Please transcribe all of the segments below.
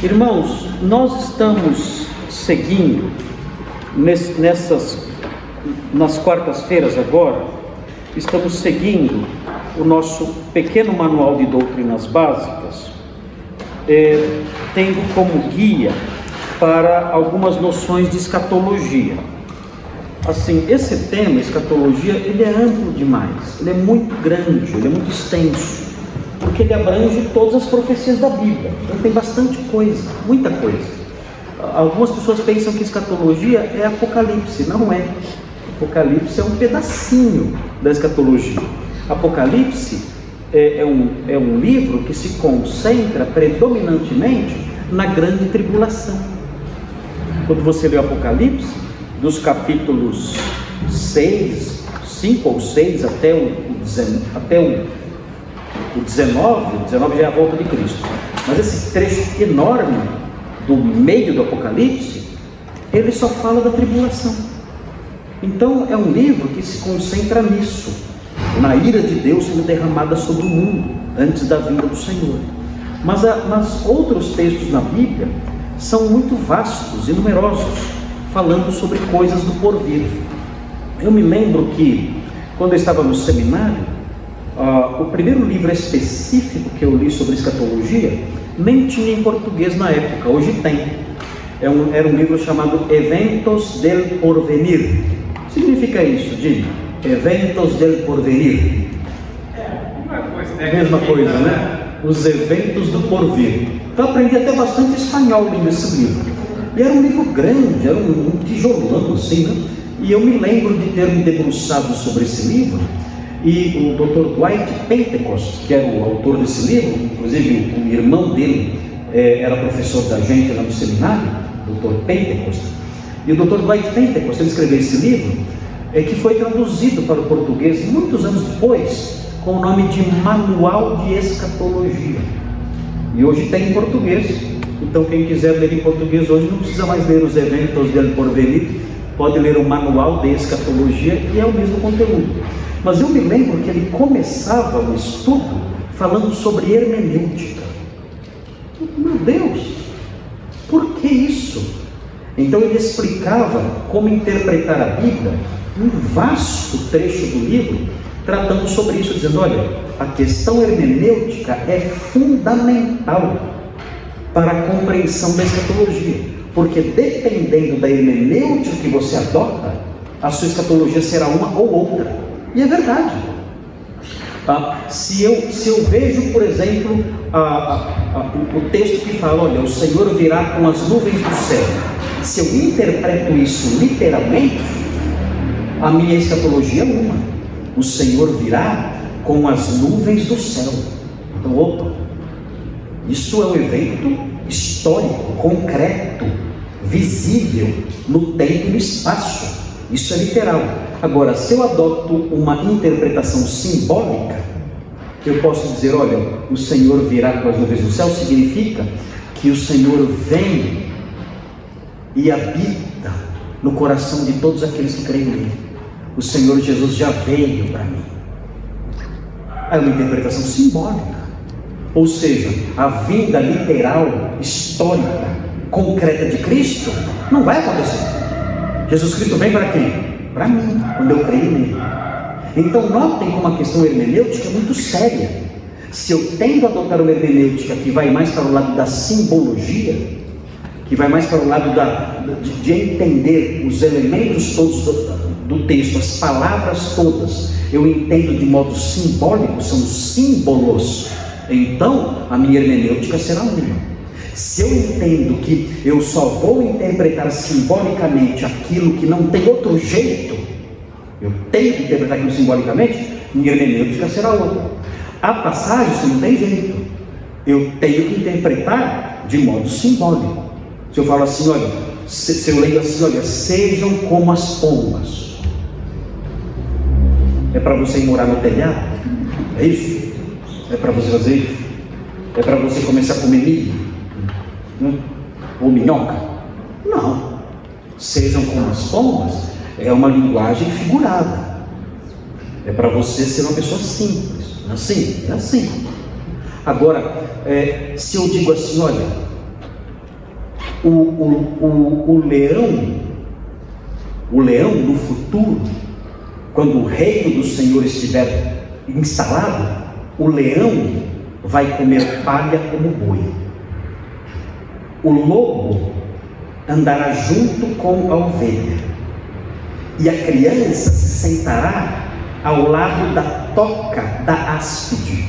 Irmãos, nós estamos seguindo nessas nas quartas-feiras agora, estamos seguindo o nosso pequeno manual de doutrinas básicas, é, tendo como guia para algumas noções de escatologia. Assim, esse tema, escatologia, ele é amplo demais, ele é muito grande, ele é muito extenso, porque ele abrange todas as profecias da Bíblia. Então tem bastante coisa, muita coisa. Algumas pessoas pensam que escatologia é Apocalipse, não é. Apocalipse é um pedacinho da escatologia. Apocalipse é, é, um, é um livro que se concentra predominantemente na grande tribulação. Quando você lê o Apocalipse, dos capítulos 6, 5 ou 6 até o, até o, o 19, o 19 já é a volta de Cristo. Mas esse trecho enorme do meio do Apocalipse, ele só fala da tribulação. Então é um livro que se concentra nisso, na ira de Deus sendo derramada sobre o mundo antes da vinda do Senhor. Mas, a, mas outros textos na Bíblia são muito vastos e numerosos, falando sobre coisas do porvir. Eu me lembro que quando eu estava no seminário, uh, o primeiro livro específico que eu li sobre escatologia nem tinha em português na época, hoje tem. É um, era um livro chamado Eventos del Porvenir, significa isso, Jim? Eventos del porvenir. É, mesma coisa, né? Os eventos do porvir. Então aprendi até bastante espanhol lendo esse livro. E era um livro grande, era um, um tijolão assim, né? E eu me lembro de ter me debruçado sobre esse livro e o Dr. Dwight Pentecost, que era o autor desse livro, inclusive o irmão dele é, era professor da gente lá no seminário, Dr. Pentecost, e o Dr. Dwight Pentecost, ele escreveu esse livro, é, que foi traduzido para o português muitos anos depois, com o nome de Manual de Escatologia. E hoje tem em português. Então, quem quiser ler em português hoje não precisa mais ler os eventos del porvenir, pode ler o Manual de Escatologia e é o mesmo conteúdo. Mas eu me lembro que ele começava o estudo falando sobre hermenêutica. Meu Deus, por que isso? Então ele explicava como interpretar a Bíblia, um vasto trecho do livro, tratando sobre isso, dizendo: olha, a questão hermenêutica é fundamental para a compreensão da escatologia, porque dependendo da hermenêutica que você adota, a sua escatologia será uma ou outra. E é verdade. Ah, se, eu, se eu vejo, por exemplo, o, o texto que fala: olha, o Senhor virá com as nuvens do céu se eu interpreto isso literalmente, a minha escatologia é uma. O Senhor virá com as nuvens do céu. Então, opa, isso é um evento histórico, concreto, visível no tempo e no espaço. Isso é literal. Agora, se eu adoto uma interpretação simbólica, eu posso dizer: olha, o Senhor virá com as nuvens do céu, significa que o Senhor vem e habita no coração de todos aqueles que creem nele. O Senhor Jesus já veio para mim. É uma interpretação simbólica. Ou seja, a vinda literal, histórica, concreta de Cristo não vai acontecer. Jesus Cristo vem para quem? Para mim, quando eu creio nele. Então, notem como a questão hermenêutica é muito séria. Se eu tendo a adotar uma hermenêutica que vai mais para o lado da simbologia, que vai mais para o lado da, de, de entender os elementos todos do, do texto, as palavras todas, eu entendo de modo simbólico, são símbolos. Então, a minha hermenêutica será uma. Se eu entendo que eu só vou interpretar simbolicamente aquilo que não tem outro jeito, eu tenho que interpretar aquilo simbolicamente, minha hermenêutica será outra. Há passagens que não tem jeito, eu tenho que interpretar de modo simbólico. Se eu falo assim, olha, se, se eu leio assim, olha, sejam como as pombas. É para você ir morar no telhado? É isso? É para você fazer isso? É para você começar a comer milho? Hum? Ou minhoca? Não. Sejam como as pombas é uma linguagem figurada. É para você ser uma pessoa simples. Assim, é assim. Agora, é, se eu digo assim, olha, o, o, o, o leão, o leão no futuro, quando o reino do Senhor estiver instalado, o leão vai comer palha como boi. O lobo andará junto com a ovelha. E a criança se sentará ao lado da toca da áspide.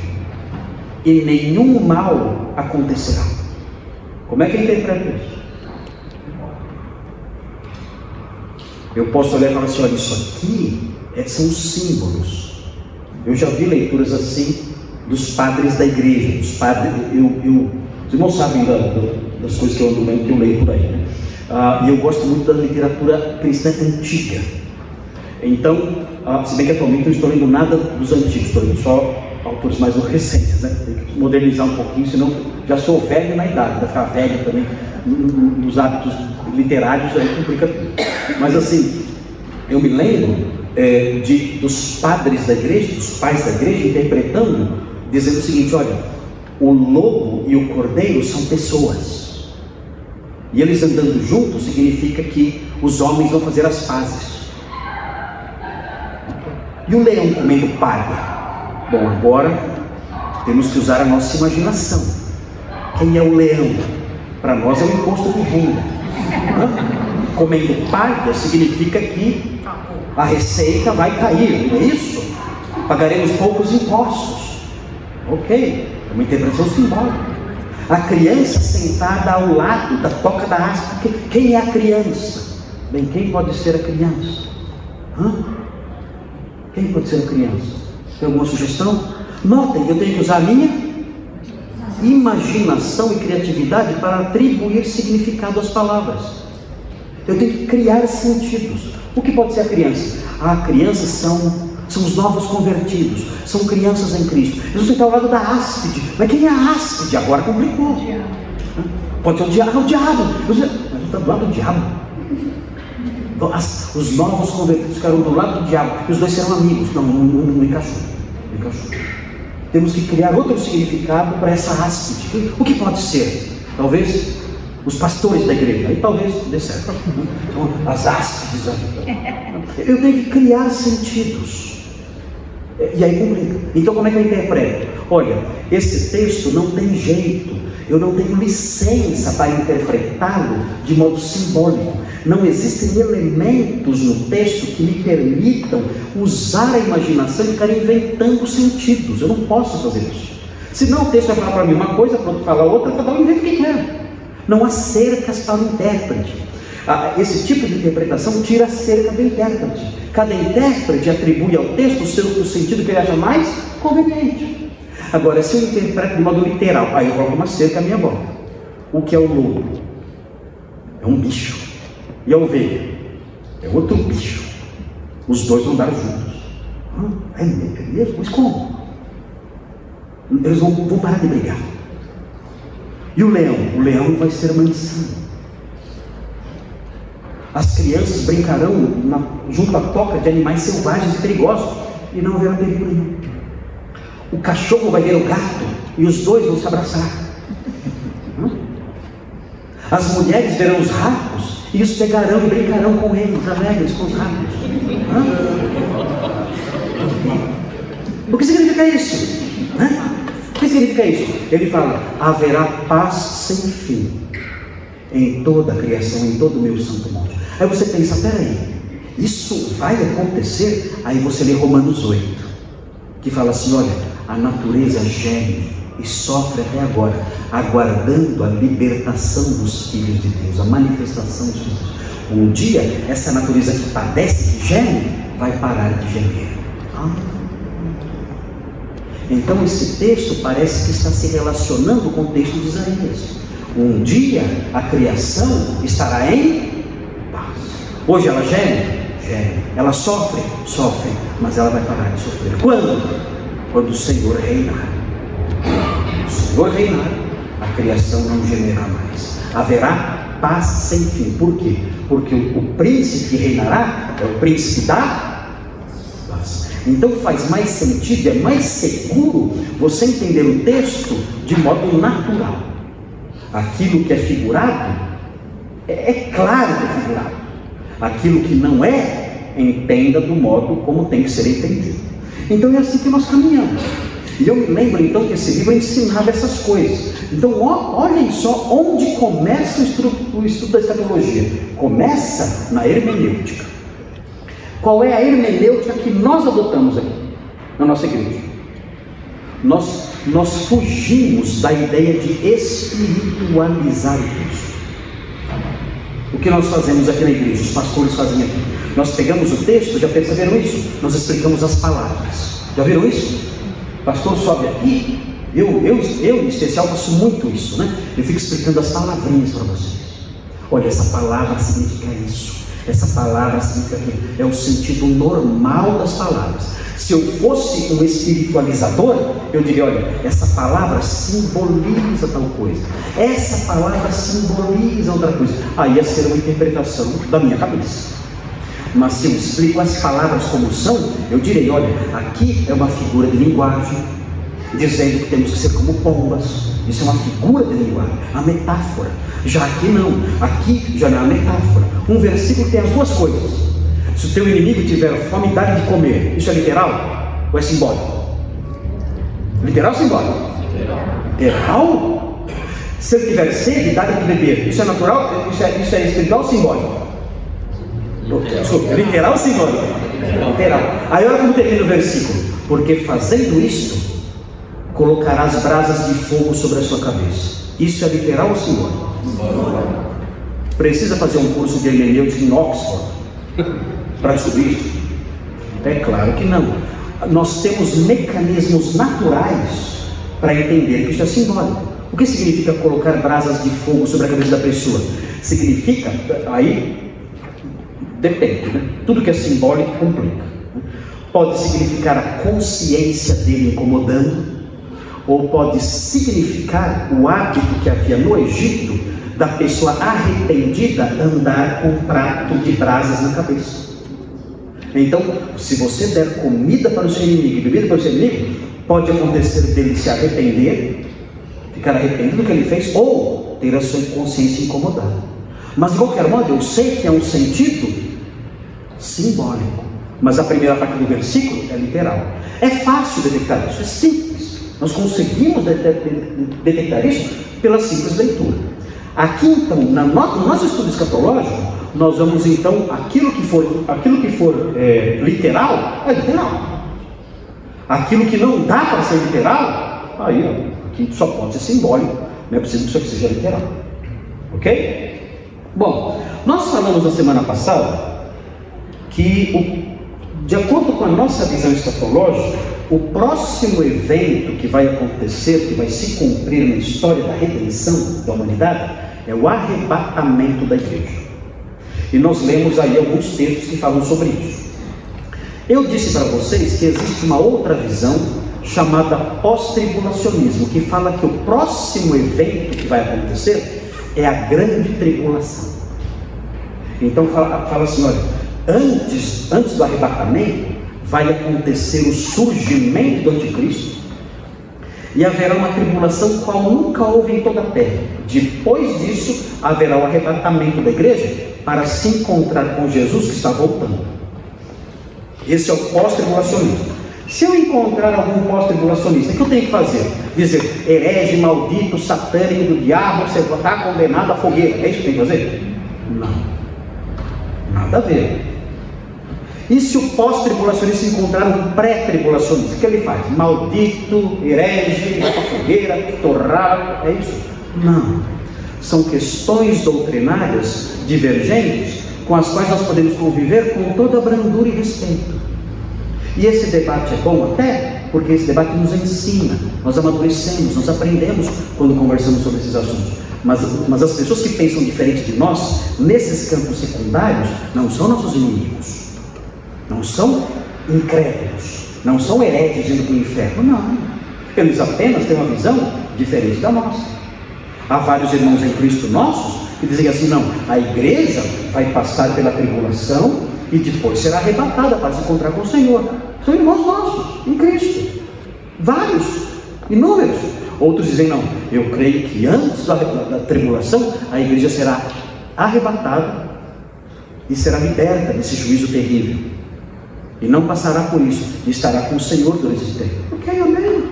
E nenhum mal acontecerá. Como é que interpreta isso? Eu posso olhar e falar assim: olha, isso aqui é, são símbolos. Eu já vi leituras assim dos padres da igreja. Dos padres, eu, eu, os irmãos sabem da, das coisas que eu ando que eu leio por aí. Né? Ah, e eu gosto muito da literatura cristã antiga. Então, ah, se bem que atualmente eu não estou lendo nada dos antigos, estou lendo só autores mais recentes, né? Tem que modernizar um pouquinho, senão já sou velho na idade, vai ficar velho também nos hábitos literários, aí complica tudo. Mas assim, eu me lembro é, de, dos padres da igreja, dos pais da igreja, interpretando, dizendo o seguinte: olha, o lobo e o cordeiro são pessoas. E eles andando juntos significa que os homens vão fazer as pazes. E o leão comendo palha? Bom, agora temos que usar a nossa imaginação. Quem é o leão? Para nós é o imposto de renda. Comendo palha significa que a receita vai cair, não é isso? Pagaremos poucos impostos. Ok, é uma interpretação simbólica. A criança sentada ao lado da toca da haste. Quem é a criança? Bem, quem pode ser a criança? Hã? Quem pode ser a criança? Tem alguma sugestão? Notem, eu tenho que usar a minha imaginação e criatividade para atribuir significado às palavras. Eu tenho que criar sentidos. O que pode ser a criança? Ah, crianças são são os novos convertidos, são crianças em Cristo. Jesus está ao lado da áspide, mas quem é a áspide? Agora complicou. Pode ser o diabo, o diabo. Jesus está do lado do diabo. Os novos convertidos ficaram do lado do diabo, e os dois serão amigos. Não, não, não, não encaixou. Não encaixou. Temos que criar outro significado para essa áspide. O que pode ser? Talvez os pastores da igreja, aí talvez dê certo. Então, as áspides. Eu tenho que criar sentidos. E aí complica. Então como é que eu interpreto? Olha, esse texto não tem jeito, eu não tenho licença para interpretá-lo de modo simbólico. Não existem elementos no texto que me permitam usar a imaginação e ficar inventando sentidos. Eu não posso fazer isso. Senão o texto vai falar para mim uma coisa, para outro falar outra, cada um inventa o que quer. Não há cercas para o intérprete. Ah, esse tipo de interpretação tira a cerca do intérprete. Cada intérprete atribui ao texto o, seu, sentido que ele acha mais conveniente. Agora, se eu interpreto de modo literal, aí eu coloco uma cerca à minha volta. O que é o lobo? É um bicho. E a ovelha? É outro bicho. Os dois dar juntos. Ah, é mesmo? Mas como? Eles vão, vão parar de brigar. E o leão? O leão vai ser mansinho. As crianças brincarão na, junto à toca de animais selvagens e perigosos e não haverá perigo nenhum. O cachorro vai ver o gato e os dois vão se abraçar. As mulheres verão os ratos e os pegarão e brincarão com eles, alegres com os ratos. O que significa isso? O que significa isso? Ele fala: haverá paz sem fim em toda a criação, em todo o meu santo monte. Aí você pensa, peraí, isso vai acontecer? Aí você lê Romanos 8, que fala assim: olha, a natureza geme e sofre até agora, aguardando a libertação dos filhos de Deus, a manifestação dos filhos. Um dia, essa natureza que padece, que geme, vai parar de gemer. Ah. Então, esse texto parece que está se relacionando com o texto de Isaías. Um dia a criação estará em Hoje ela geme? Geme. Ela sofre? Sofre. Mas ela vai parar de sofrer. Quando? Quando o Senhor reinar. O Senhor reinar, a criação não gemerá mais. Haverá paz sem fim. Por quê? Porque o, o príncipe que reinará é o príncipe da paz. Então faz mais sentido, é mais seguro você entender o texto de modo natural. Aquilo que é figurado É, é claro que é figurado. Aquilo que não é, entenda do modo como tem que ser entendido. Então é assim que nós caminhamos. E eu me lembro então que esse livro ensinava essas coisas. Então olhem só onde começa o estudo, o estudo da escatologia. Começa na hermenêutica. Qual é a hermenêutica que nós adotamos aqui na nossa igreja? Nós, nós fugimos da ideia de espiritualizar o texto. O que nós fazemos aqui na igreja, os pastores fazem aqui. Nós pegamos o texto, já perceberam isso? Nós explicamos as palavras. Já viram isso? O pastor sobe aqui, eu, eu, eu em especial faço muito isso, né? Eu fico explicando as palavrinhas para vocês. Olha, essa palavra significa isso. Essa palavra significa aquilo. É o sentido normal das palavras. Se eu fosse um espiritualizador, eu diria: olha, essa palavra simboliza tal coisa, essa palavra simboliza outra coisa. Aí ia ser uma interpretação da minha cabeça. Mas se eu explico as palavras como são, eu direi: olha, aqui é uma figura de linguagem, dizendo que temos que ser como pombas. Isso é uma figura de linguagem, a metáfora. Já aqui não, aqui já não é a metáfora. Um versículo tem as duas coisas. Se o teu inimigo tiver fome, dá de comer. Isso é literal ou é simbólico? Literal ou simbólico? Literal. Se ele tiver sede, dá de beber. Isso é natural? Isso é, isso é espiritual ou simbólico? Desculpa, literal ou simbólico? Literal. Aí olha como termina o versículo. Porque fazendo isto, colocarás brasas de fogo sobre a sua cabeça. Isso é literal ou simbólico? Precisa fazer um curso de hermenêutica em Oxford para isso? É claro que não. Nós temos mecanismos naturais para entender que isso é simbólico. O que significa colocar brasas de fogo sobre a cabeça da pessoa? Significa, aí Depende, né? Tudo que é simbólico complica. Pode significar a consciência dele incomodando, ou pode significar o hábito que havia no Egito da pessoa arrependida andar com um prato de brasas na cabeça. Então, se você der comida para o seu inimigo e bebida para o seu inimigo, pode acontecer dele se arrepender, ficar arrependido do que ele fez, ou ter a sua consciência incomodada. Mas de qualquer modo, eu sei que é um sentido simbólico. Mas a primeira parte do versículo é literal. É fácil detectar isso, é simples. Nós conseguimos detectar isso pela simples leitura. Aqui então, no nosso estudo escatológico, nós vamos então, aquilo que for, aquilo que for é, literal, é literal. Aquilo que não dá para ser literal, aí ó, aqui só pode ser simbólico. Não é preciso que isso aqui seja literal. Ok? Bom, nós falamos na semana passada que, o, de acordo com a nossa visão escatológica, o próximo evento que vai acontecer, que vai se cumprir na história da redenção da humanidade, é o arrebatamento da igreja. E nós lemos aí alguns textos que falam sobre isso. Eu disse para vocês que existe uma outra visão chamada pós-tribulacionismo, que fala que o próximo evento que vai acontecer é a grande tribulação. Então fala, fala assim, olha, antes, antes do arrebatamento, vai acontecer o surgimento do anticristo e haverá uma tribulação qual nunca houve em toda a terra. Depois disso, haverá o arrebatamento da igreja para se encontrar com Jesus que está voltando. Esse é o pós-tribulacionismo. Se eu encontrar algum pós-tribulacionista, o que eu tenho que fazer? Dizer, herege, maldito, satânico do diabo, você está condenado à fogueira. É isso que tem que fazer? Não. Nada a ver. E se o pós-tribulacionista encontrar um pré-tribulacionista, o que ele faz? Maldito, herege, fogueira, torrado, é isso? Não. São questões doutrinárias divergentes com as quais nós podemos conviver com toda brandura e respeito. E esse debate é bom até porque esse debate nos ensina, nós amadurecemos, nós aprendemos quando conversamos sobre esses assuntos. Mas, mas as pessoas que pensam diferente de nós, nesses campos secundários, não são nossos inimigos não são incrédulos, não são hereges indo para o inferno, não. Eles apenas têm uma visão diferente da nossa. Há vários irmãos em Cristo nossos que dizem assim: não, a igreja vai passar pela tribulação e depois será arrebatada para se encontrar com o Senhor. São irmãos nossos em Cristo, vários, inúmeros. Outros dizem: não, eu creio que antes da, da, da tribulação a igreja será arrebatada e será liberta desse juízo terrível. E não passará por isso, e estará com o Senhor durante esse tempo. Ok, amém.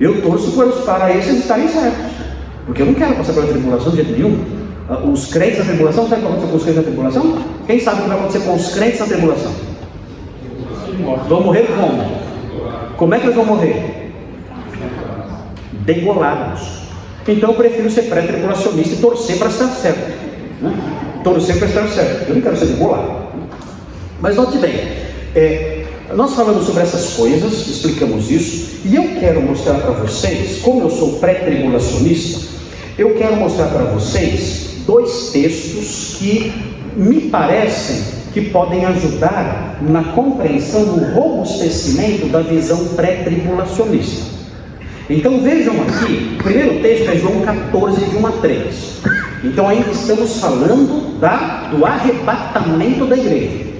Eu torço para esses estarem certos. Porque eu não quero passar pela tribulação de jeito nenhum. Ah, os crentes na tribulação, sabe o que vai acontecer com os crentes na tribulação? Quem sabe o que vai acontecer com os crentes na tribulação? Vão morrer como? Como é que eles vão morrer? Degolados. Então eu prefiro ser pré-tribulacionista e torcer para estar certo. Né? Torcer para estar certo. Eu não quero ser degolado. Mas note bem, é, nós falamos sobre essas coisas, explicamos isso, e eu quero mostrar para vocês, como eu sou pré-tribulacionista, eu quero mostrar para vocês dois textos que me parecem que podem ajudar na compreensão do robustecimento da visão pré-tribulacionista. Então vejam aqui, o primeiro texto é João 14, de 1 a 3. Então ainda estamos falando da, do arrebatamento da igreja.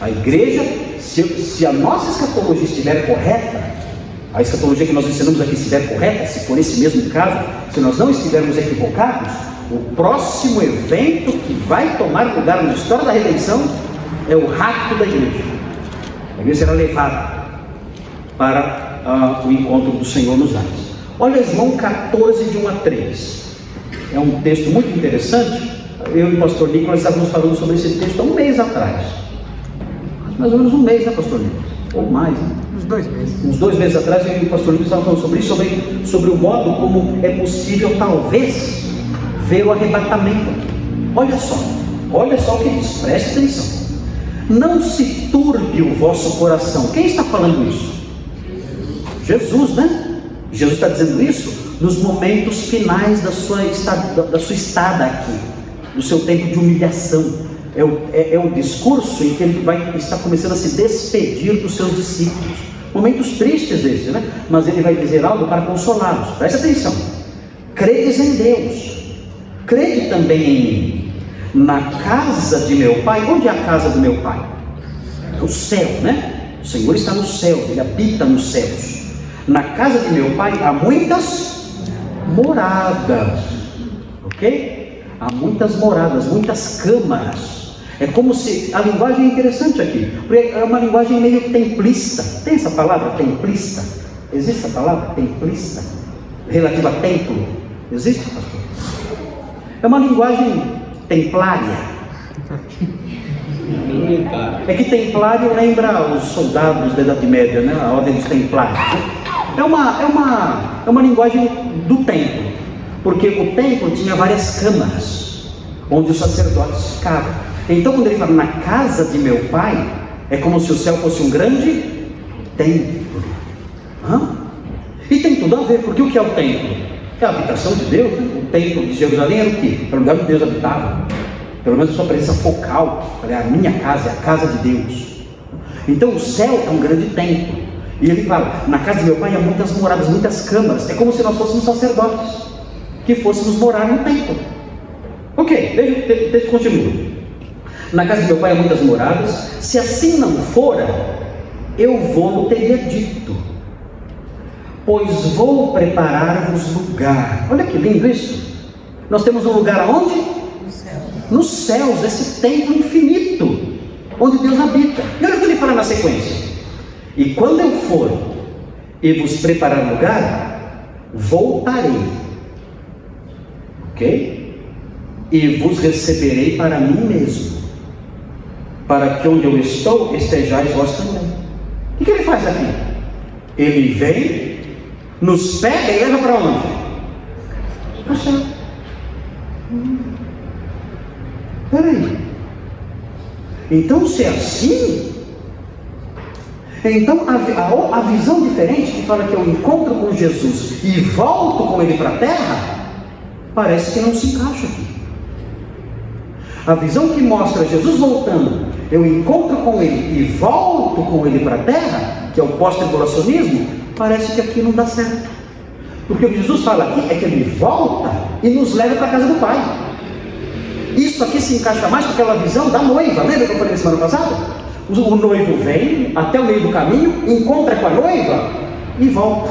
A igreja, se, se a nossa escatologia estiver correta, a escatologia que nós ensinamos aqui estiver correta, se for esse mesmo caso, se nós não estivermos equivocados, o próximo evento que vai tomar lugar na história da redenção é o rapto da igreja. A igreja será levada para uh, o encontro do Senhor nos ares. Olha João 14, de 1 a 3. É um texto muito interessante. Eu e o pastor Nicolas estávamos falando sobre esse texto há um mês atrás. Mais ou menos um mês, né, pastor Nicolas? Ou mais, né? Uns dois meses. Uns dois meses atrás, eu e o pastor Nicolas estávamos falando sobre isso, sobre, sobre o modo como é possível, talvez, ver o arrebatamento. Olha só, olha só o que diz, preste atenção. Não se turbe o vosso coração. Quem está falando isso? Jesus, né? Jesus está dizendo isso nos momentos finais da sua, estada, da sua estada aqui, do seu tempo de humilhação. É o, é, é o discurso em que ele vai estar começando a se despedir dos seus discípulos. Momentos tristes esses, né? Mas ele vai dizer algo para consolá-los. Preste atenção. Credes em Deus, crede também em mim. Na casa de meu pai, onde é a casa do meu pai? É o céu, né? O Senhor está nos céus, ele habita nos céus. Na casa de meu pai há muitas moradas, ok? Há muitas moradas, muitas câmaras. É como se a linguagem é interessante aqui, porque é uma linguagem meio templista. Tem essa palavra templista? Existe essa palavra templista? Relativa a templo? Existe, pastor? É uma linguagem templária. É que templário lembra os soldados da Idade Média, né? a ordem dos templários. É uma, é uma, é uma linguagem do templo, porque o templo tinha várias câmaras onde os sacerdotes ficavam. Então, quando ele fala na casa de meu pai, é como se o céu fosse um grande templo. Hã? E tem tudo a ver, porque o que é o templo? É a habitação de Deus. Né? O templo de Jerusalém era o quê? Era o lugar onde Deus habitava. Pelo menos a sua presença focal. É a minha casa, é a casa de Deus. Então o céu é um grande templo. E ele fala: na casa de meu pai há muitas moradas, muitas câmaras. É como se nós fôssemos sacerdotes, que fôssemos morar no templo. Ok, deixa, deixa continua. Na casa de meu pai há muitas moradas. Se assim não fora, eu vou teria dito. Pois vou preparar-vos lugar. Olha que lindo isso. Nós temos um lugar aonde? No céu. Nos céus, esse templo infinito, onde Deus habita. E olha o que ele fala na sequência. E quando eu for e vos preparar lugar, voltarei. Ok? E vos receberei para mim mesmo, para que onde eu estou estejais vós também. O que ele faz aqui? Ele vem, nos pega e leva para onde? Para céu. Peraí. Então, se é assim, então a, a, a, visão diferente que fala que eu encontro com Jesus e volto com ele para a terra, parece que não se encaixa aqui. A visão que mostra Jesus voltando, eu encontro com ele e volto com ele para a terra, que é o pós-tribulacionismo, parece que aqui não dá certo. Porque o que Jesus fala aqui é que ele volta e nos leva para a casa do Pai. Isso aqui se encaixa mais com aquela visão da noiva, lembra que eu falei na semana passada? O noivo vem até o meio do caminho, encontra com a noiva e volta.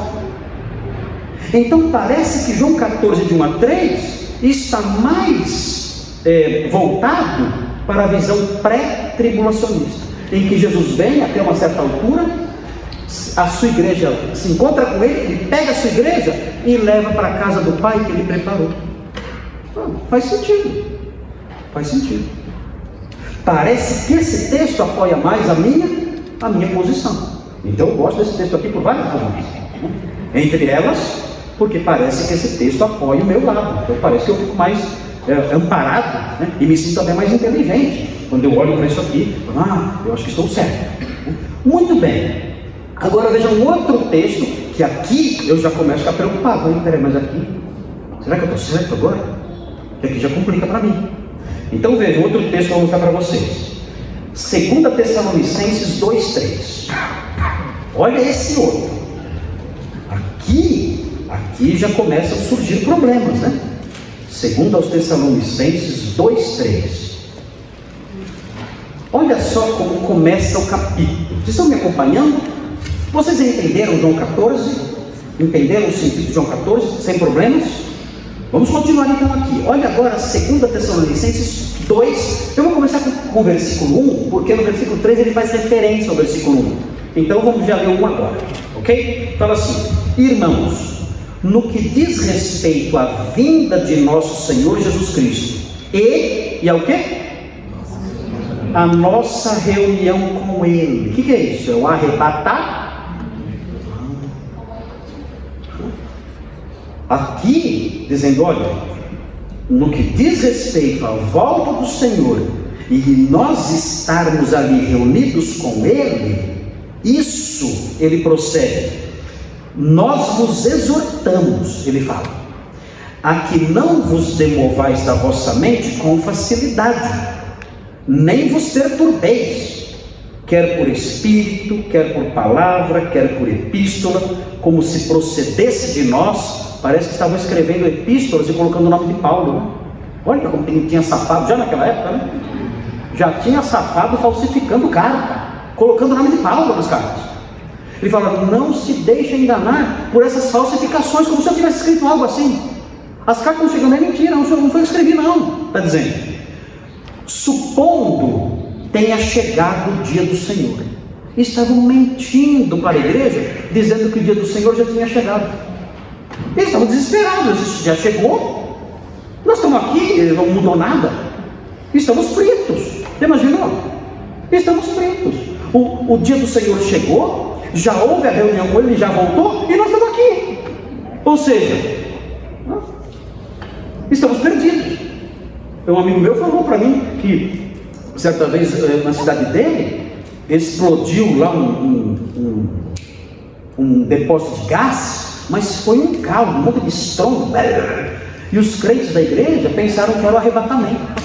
Então parece que João 14, de 1 a 3, está mais é, voltado para a visão pré-tribulacionista, em que Jesus vem até uma certa altura, a sua igreja se encontra com ele, ele pega a sua igreja e leva para a casa do Pai que ele preparou. Ah, faz sentido. Faz sentido. Parece que esse texto apoia mais a minha, a minha posição. Então eu gosto desse texto aqui por várias razões. Entre elas, porque parece que esse texto apoia o meu lado. Então parece que eu fico mais é, amparado né? e me sinto até mais inteligente. Quando eu olho para isso aqui, ah, eu acho que estou certo. Muito bem. Agora veja um outro texto que aqui eu já começo a ficar preocupado. Peraí, mas aqui, será que eu estou certo agora? Que aqui já complica para mim. Então veja outro texto que eu vou mostrar para vocês. 2 Tessalonicenses 2,3. Olha esse outro. Aqui, aqui já começam a surgir problemas, né? Segundo aos Tessalonicenses 2,3. Olha só como começa o capítulo. Vocês estão me acompanhando? Vocês entenderam João 14? Entenderam o sentido de João 14 sem problemas? Vamos continuar então aqui. Olha agora 2 Tessalonicenses 2. Eu vou começar com, o versículo 1, porque no versículo 3 ele faz referência ao versículo 1. Então vamos já ler um agora, ok? Fala assim: Irmãos, no que diz respeito à vinda de nosso Senhor Jesus Cristo e, e ao que? A nossa reunião com Ele. O que, que é isso? É o arrebatar? Aqui, dizendo: olha, no que diz respeito à volta do Senhor e nós estarmos ali reunidos com Ele, isso ele procede nós vos exortamos, ele fala, a que não vos demovais da vossa mente com facilidade, nem vos perturbeis, quer por espírito, quer por palavra, quer por epístola, como se procedesse de nós, parece que estavam escrevendo epístolas e colocando o nome de Paulo. Né? Olha como tinha safado já naquela época, né? Já tinha safado falsificando carta, colocando o nome de Paulo nas cartas. Ele fala: não se deixe enganar por essas falsificações, como se eu tivesse escrito algo assim. As cartas não chegando, é mentira, não, foi eu que escrevi, não. Está dizendo. Supondo tenha chegado o dia do Senhor. Estavam mentindo para a igreja, dizendo que o dia do Senhor já tinha chegado. Eles estavam desesperados, já chegou. Nós estamos aqui, não mudou nada. Estamos fritos. Imaginou? Estamos fritos. O, o dia do Senhor chegou, já houve a reunião com ele, já voltou e nós estamos aqui. Ou seja, estamos perdidos. Um amigo meu falou para mim que certa vez eh, na cidade dele explodiu lá um, um, um, um depósito de gás, mas foi um caos, um monte de estrondo. E os crentes da igreja pensaram que era o arrebatamento.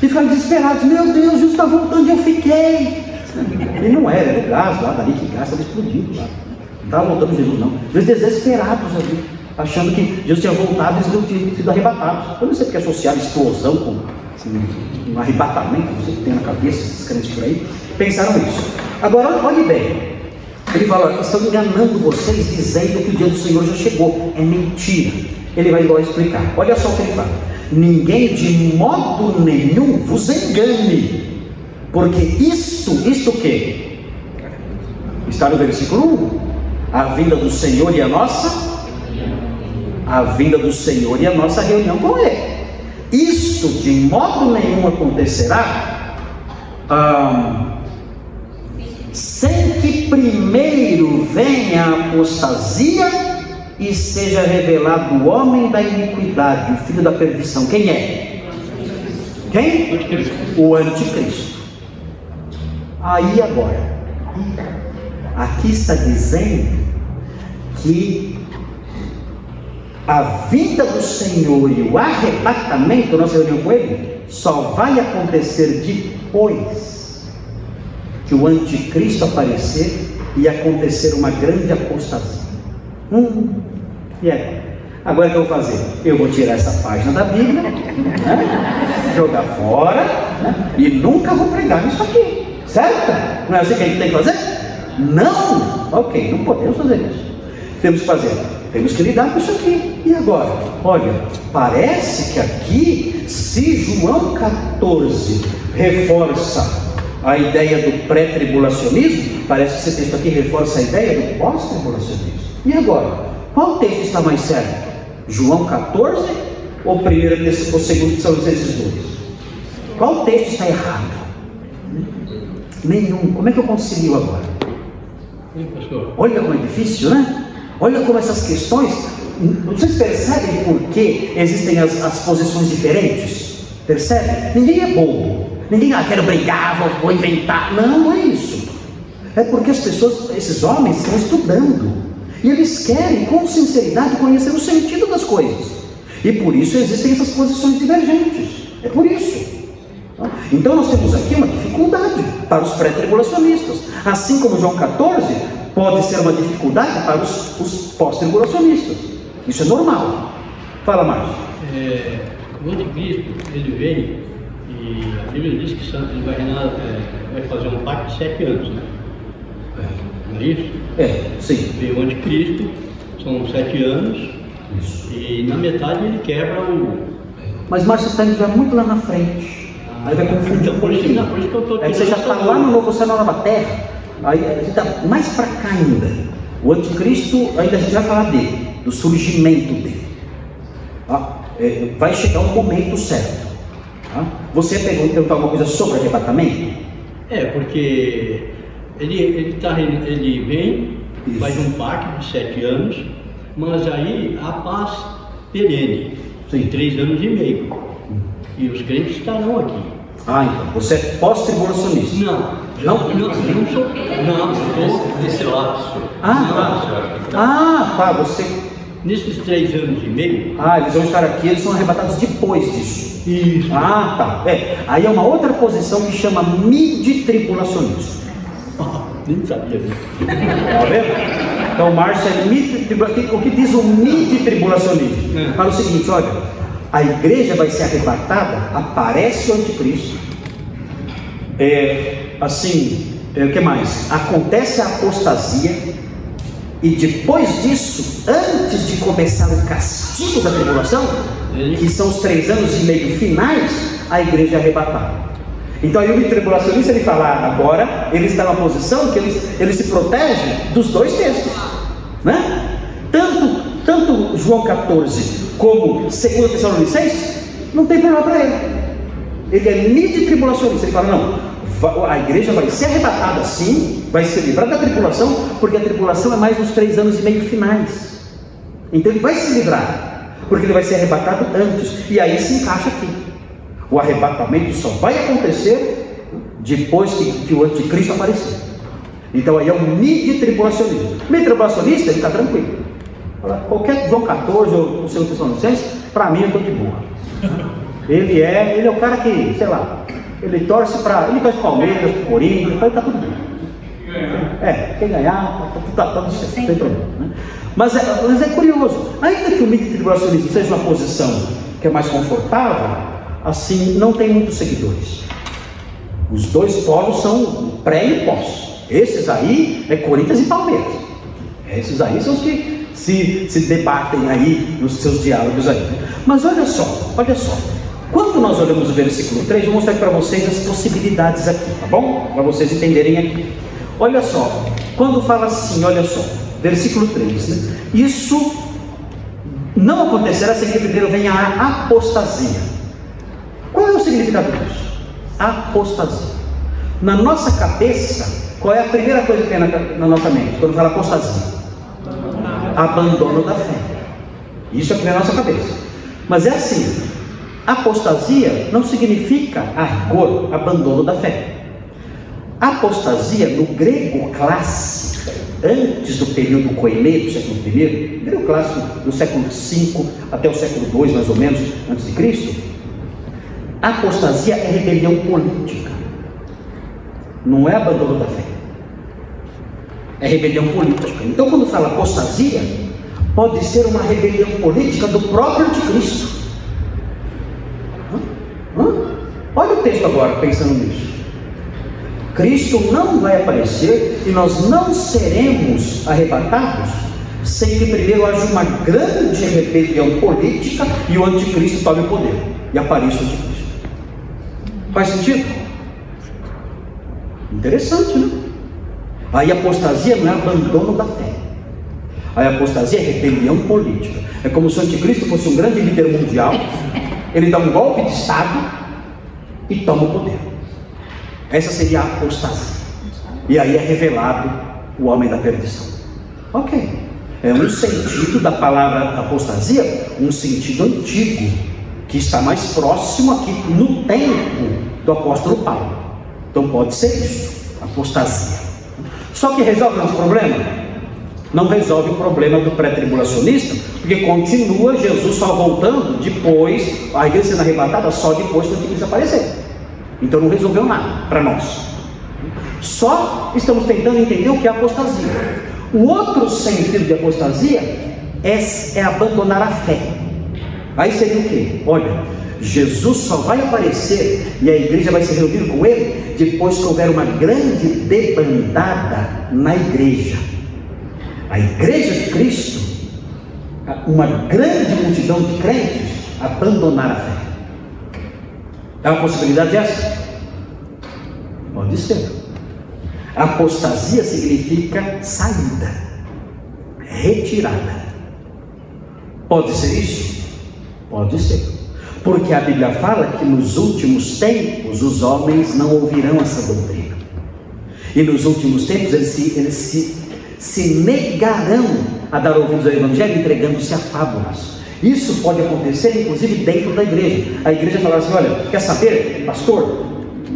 E ficaram desesperados, meu Deus, Jesus está voltando e eu fiquei. E não era, era o gás lá, dali que gás estava explodindo lá. Não estava voltando Jesus, não. Eles desesperados ali, achando que Jesus tinha voltado e eles tinham sido arrebatados. Eu não sei porque associaram explosão com assim, um arrebatamento, não sei o que tem na cabeça esses crentes por aí. Pensaram isso. Agora, olhe bem. Ele fala, estão enganando vocês dizendo que o dia do Senhor já chegou. É mentira. Ele vai igual explicar. Olha só o que ele fala. Ninguém de modo nenhum vos engane porque isto, isto que? Está no versículo 1. A vinda do Senhor e a nossa? A vinda do Senhor e a nossa reunião com Ele. Isto de modo nenhum acontecerá sem que primeiro venha a apostasia e seja revelado o homem da iniquidade, o filho da perdição. Quem é? Quem? O anticristo. Aí agora, aqui está dizendo que a vida do Senhor e o arrebatamento, nossa reunião com Ele, só vai acontecer depois que o anticristo aparecer e acontecer uma grande apostasia. Hum, e agora? Agora o que eu vou fazer? Eu vou tirar essa página da Bíblia, né? jogar fora né? e nunca vou pregar nisso aqui. Certo? Não é assim que a gente tem que fazer? Não! Ok, não podemos fazer isso. Temos que fazer temos que lidar com isso aqui. E agora? Olha, parece que aqui, se João 14 reforça a ideia do pré-tribulacionismo, parece que esse texto aqui reforça a ideia do pós-tribulacionismo. E agora? Qual texto está mais certo? João 14 ou primeiro ou segundo são esses dois? Qual texto está errado? Nenhum. Como é que eu concilio agora? Olha como é difícil, né? Olha como essas questões. Vocês percebem por que existem as, as posições diferentes? Percebe? Ninguém é bobo. Ninguém, ah, quero brigar, vou, vou inventar. Não, não é isso. É porque as pessoas, esses homens, estão estudando. E eles querem, com sinceridade, conhecer o sentido das coisas. E por isso existem essas posições divergentes. É por isso. Então nós temos aqui uma dificuldade para os pré-tribulacionistas. Assim como João 14 pode ser uma dificuldade para os, os pós-tribulacionistas. Isso é normal. Fala mais. É, o anticristo, ele vem e a Bíblia diz que Santos vai, reinar, é, vai fazer um pacto de sete anos, né? É, não é isso? É, sim. Veio o anticristo, são sete anos, isso. e na metade ele quebra o. Mas Márcio está indo já muito lá na frente. Aí vai confundir então, por isso, por isso que eu estou Aí você já está lá no novo céu na nova terra. Aí a gente está mais para cá ainda. O anticristo, ainda a gente vai falar dele, do surgimento dele. Ah, é, vai chegar um momento certo. Ah, você perguntou alguma coisa sobre arrebatamento? É, porque ele, ele, tá, ele vem, Isso. faz um pacto de sete anos, mas aí a paz perene, Sim. três anos e meio. E os crentes estarão aqui. Ah, então você é pós-tribulacionista? Não. Não, não, não sou. Não, estou nesse lapso. Ah, tá. Ah, tá, você. Nesses três anos e meio. Ah, eles vão estar aqui, eles são arrebatados depois disso. Isso. Ah, tá. É. Aí é uma outra posição que chama midi-tribulacionista. Ah, nem sabia disso. Tá vendo? Então, Márcio é midi-tribulacionista. O que diz o midi-tribulacionismo? É. Fala o seguinte: olha, a igreja vai ser arrebatada, aparece o anticristo. É, assim, é, o que mais? Acontece a apostasia, e depois disso, antes de começar o castigo da tribulação, que são os três anos e meio finais, a igreja é arrebatada. Então aí o tribulacionista ele fala, agora ele está numa posição que ele, ele se protege dos dois textos. Né? Tanto, tanto João 14 como 2 Tessalonicenses, não tem problema para ele. Ele é midi tribulacionista. Ele fala, não, a igreja vai ser arrebatada sim, vai ser livrada da tribulação, porque a tribulação é mais nos três anos e meio finais. Então ele vai se livrar, porque ele vai ser arrebatado antes, e aí se encaixa aqui. O arrebatamento só vai acontecer depois que, que o anticristo aparecer. Então aí é um midi tribulacionismo. Midi tribulacionista, ele está tranquilo. Qualquer João 14 ou o seu Tessalonicenses, para mim eu estou de boa. Ele é, ele é o cara que, sei lá, ele torce para. Ele torce Palmeiras, Corinthians, então tá tudo bem. É, quem ganhar, tá, tá, tá, tá certo, não tem problema. Né? Mas, é, mas é curioso, ainda que o mito tribulacionismo seja uma posição que é mais confortável, assim, não tem muitos seguidores. Os dois polos são pré e pós. Esses aí é Corinthians e Palmeiras. Esses aí são os que se, se debatem aí nos seus diálogos aí. Mas olha só, olha só. Quando nós olhamos o versículo 3, vou mostrar para vocês as possibilidades aqui, tá bom? Para vocês entenderem aqui. Olha só, quando fala assim, olha só, versículo 3, né? Isso não acontecerá sem que primeiro venha a apostasia. Qual é o significado disso? Apostasia. Na nossa cabeça, qual é a primeira coisa que tem na, na nossa mente quando fala apostasia? Abandono da fé. Isso é que vem na nossa cabeça. Mas é assim: Apostasia não significa, a rigor, abandono da fé. Apostasia, no grego clássico, antes do período coelê do século I, grego clássico do século V até o século II, mais ou menos, antes de Cristo, apostasia é rebelião política. Não é abandono da fé. É rebelião política. Então, quando fala apostasia, pode ser uma rebelião política do próprio anticristo. Olha o texto agora, pensando nisso. Cristo não vai aparecer e nós não seremos arrebatados sem que primeiro haja uma grande rebelião política e o anticristo tome o poder e apareça o anticristo. Faz sentido? Interessante, né? Aí apostasia não é abandono da fé. Aí apostasia é rebelião política. É como se o anticristo fosse um grande líder mundial, ele dá um golpe de Estado e toma o poder. Essa seria a apostasia. E aí é revelado o homem da perdição. Ok. É um sentido da palavra apostasia, um sentido antigo, que está mais próximo aqui no tempo do apóstolo Paulo. Então pode ser isso, apostasia. Só que resolve nosso problema? Não resolve o problema do pré-tribulacionista, porque continua Jesus só voltando depois, a igreja sendo arrebatada só depois que o anticristo aparecer. Então não resolveu nada para nós. Só estamos tentando entender o que é apostasia. O outro sentido de apostasia é, é abandonar a fé. Aí seria o que? Olha, Jesus só vai aparecer e a igreja vai se reunir com ele depois que houver uma grande debandada na igreja. A igreja de Cristo, uma grande multidão de crentes, abandonar a fé. É uma possibilidade essa? Pode ser. Apostasia significa saída, retirada. Pode ser isso? Pode ser. Porque a Bíblia fala que nos últimos tempos os homens não ouvirão essa doutrina. E nos últimos tempos eles se, eles se, se negarão a dar ouvidos ao Evangelho, entregando-se a fábulas. Isso pode acontecer, inclusive, dentro da igreja. A igreja falar assim: olha, quer saber, pastor?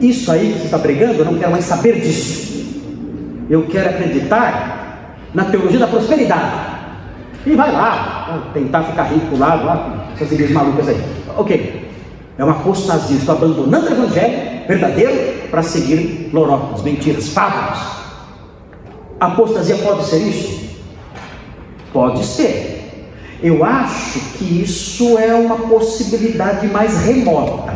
Isso aí que você está pregando, eu não quero mais saber disso eu quero acreditar na teologia da prosperidade. E vai lá, tentar ficar rico lá, lá essas igrejas malucas aí. Ok, é uma apostasia, estou abandonando o evangelho verdadeiro para seguir lorotas, mentiras, fábulas. Apostasia pode ser isso? Pode ser. Eu acho que isso é uma possibilidade mais remota,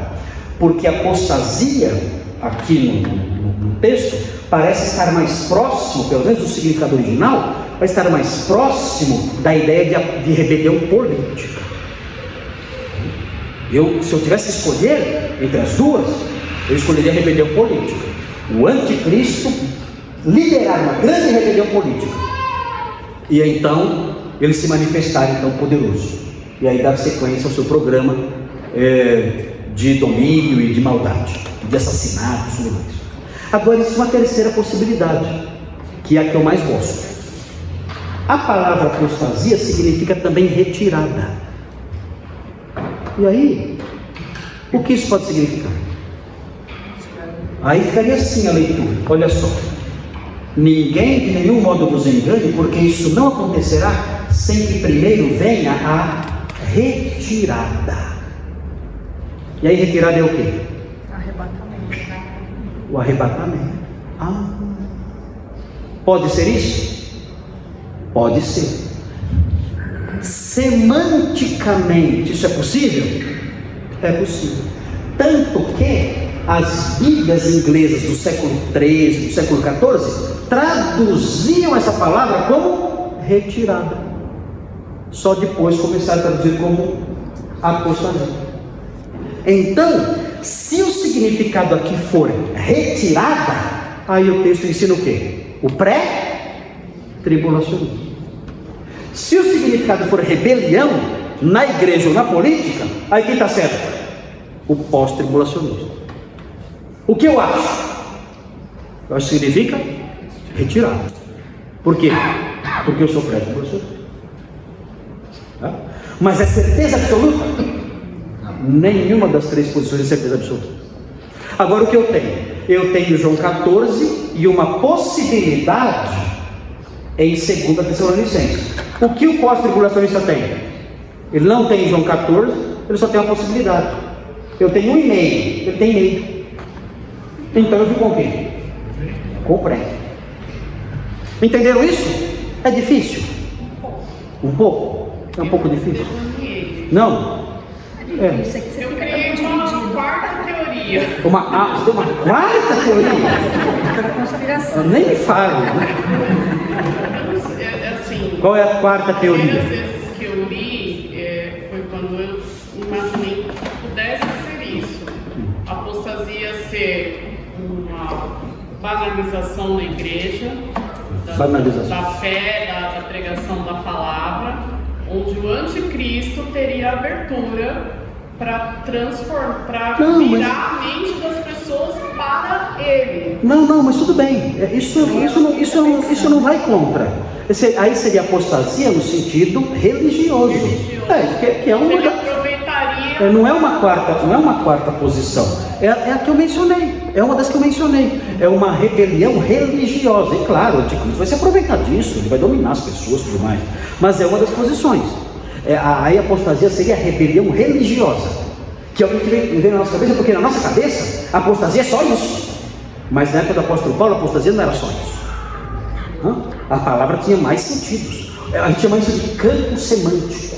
porque apostasia, aqui no, no, texto, parece estar mais próximo, pelo menos do significado original, vai estar mais próximo da ideia de, de rebelião política. Eu, se eu tivesse que escolher entre as duas, eu escolheria a rebelião política. O anticristo liderar uma grande rebelião política. E então ele se manifestar então poderoso. E aí dar sequência ao seu programa é, de domínio e de maldade, de assassinato e tudo mais. Agora existe uma terceira possibilidade, que é a que eu mais gosto. A palavra apostasia significa também retirada. E aí, o que isso pode significar? Aí ficaria assim a leitura, olha só. Ninguém de nenhum modo vos engane, porque isso não acontecerá sem que primeiro venha a retirada. E aí, retirada é o quê? o arrebatamento. Ah, pode ser isso? Pode ser. Semanticamente, isso é possível? É possível. Tanto que as Bíblias inglesas do século XIII, do século XIV, traduziam essa palavra como retirada. Só depois começaram a traduzir como apostasia. Então, se o significado aqui for retirada, aí o texto ensina o quê? O pré-tribulacionismo. Se o significado for rebelião na igreja ou na política, aí quem está certo? O pós-tribulacionismo. O que eu acho? Eu acho que significa retirada. Por quê? Porque eu sou pré-tribulacionista. Tá? Mas é certeza absoluta? Nenhuma das três posições é certeza absoluta. Agora o que eu tenho? Eu tenho João 14 e uma possibilidade em 2 Tessalonicenses. O que o pós-tribulacionista tem? Ele não tem João 14, ele só tem uma possibilidade. Eu tenho um e-mail, ele tem e-mail. Então eu fico com quem? Com o pré. Entenderam isso? É difícil? Um pouco? É um pouco difícil? Não? É. Eu criei uma quarta teoria. Uma, ah, uma quarta teoria? Nem me fale. É, é assim, Qual é a quarta teoria? As primeiras vezes que eu li é, foi quando eu imaginei que pudesse ser isso. Apostasia ser uma banalização na igreja, da, Banalização. da fé, da, da pregação da palavra, onde o anticristo teria abertura para transformar, para Não, mas- virar a mente das pessoas para ele. Não, não, mas tudo bem. É, Isso, isso, não, isso, não, isso não vai contra. Esse- aí seria apostasia no sentido religioso. É, que, que é uma Ele da- aproveitaria é, não é uma quarta, não é uma quarta posição. É, é a que eu mencionei. É uma das que eu mencionei. É uma rebelião religiosa. E claro, o anticristo vai se aproveitar disso, ele vai dominar as pessoas e tudo mais. Mas é uma das posições. É, a- aí a apostasia seria a rebelião religiosa. Que é o que vem, vem na nossa cabeça, porque na nossa cabeça a apostasia é só isso. Mas na época do apóstolo Paulo, a apostasia não era só isso. Hã? A palavra tinha mais sentidos. A gente chama isso de campo semântico.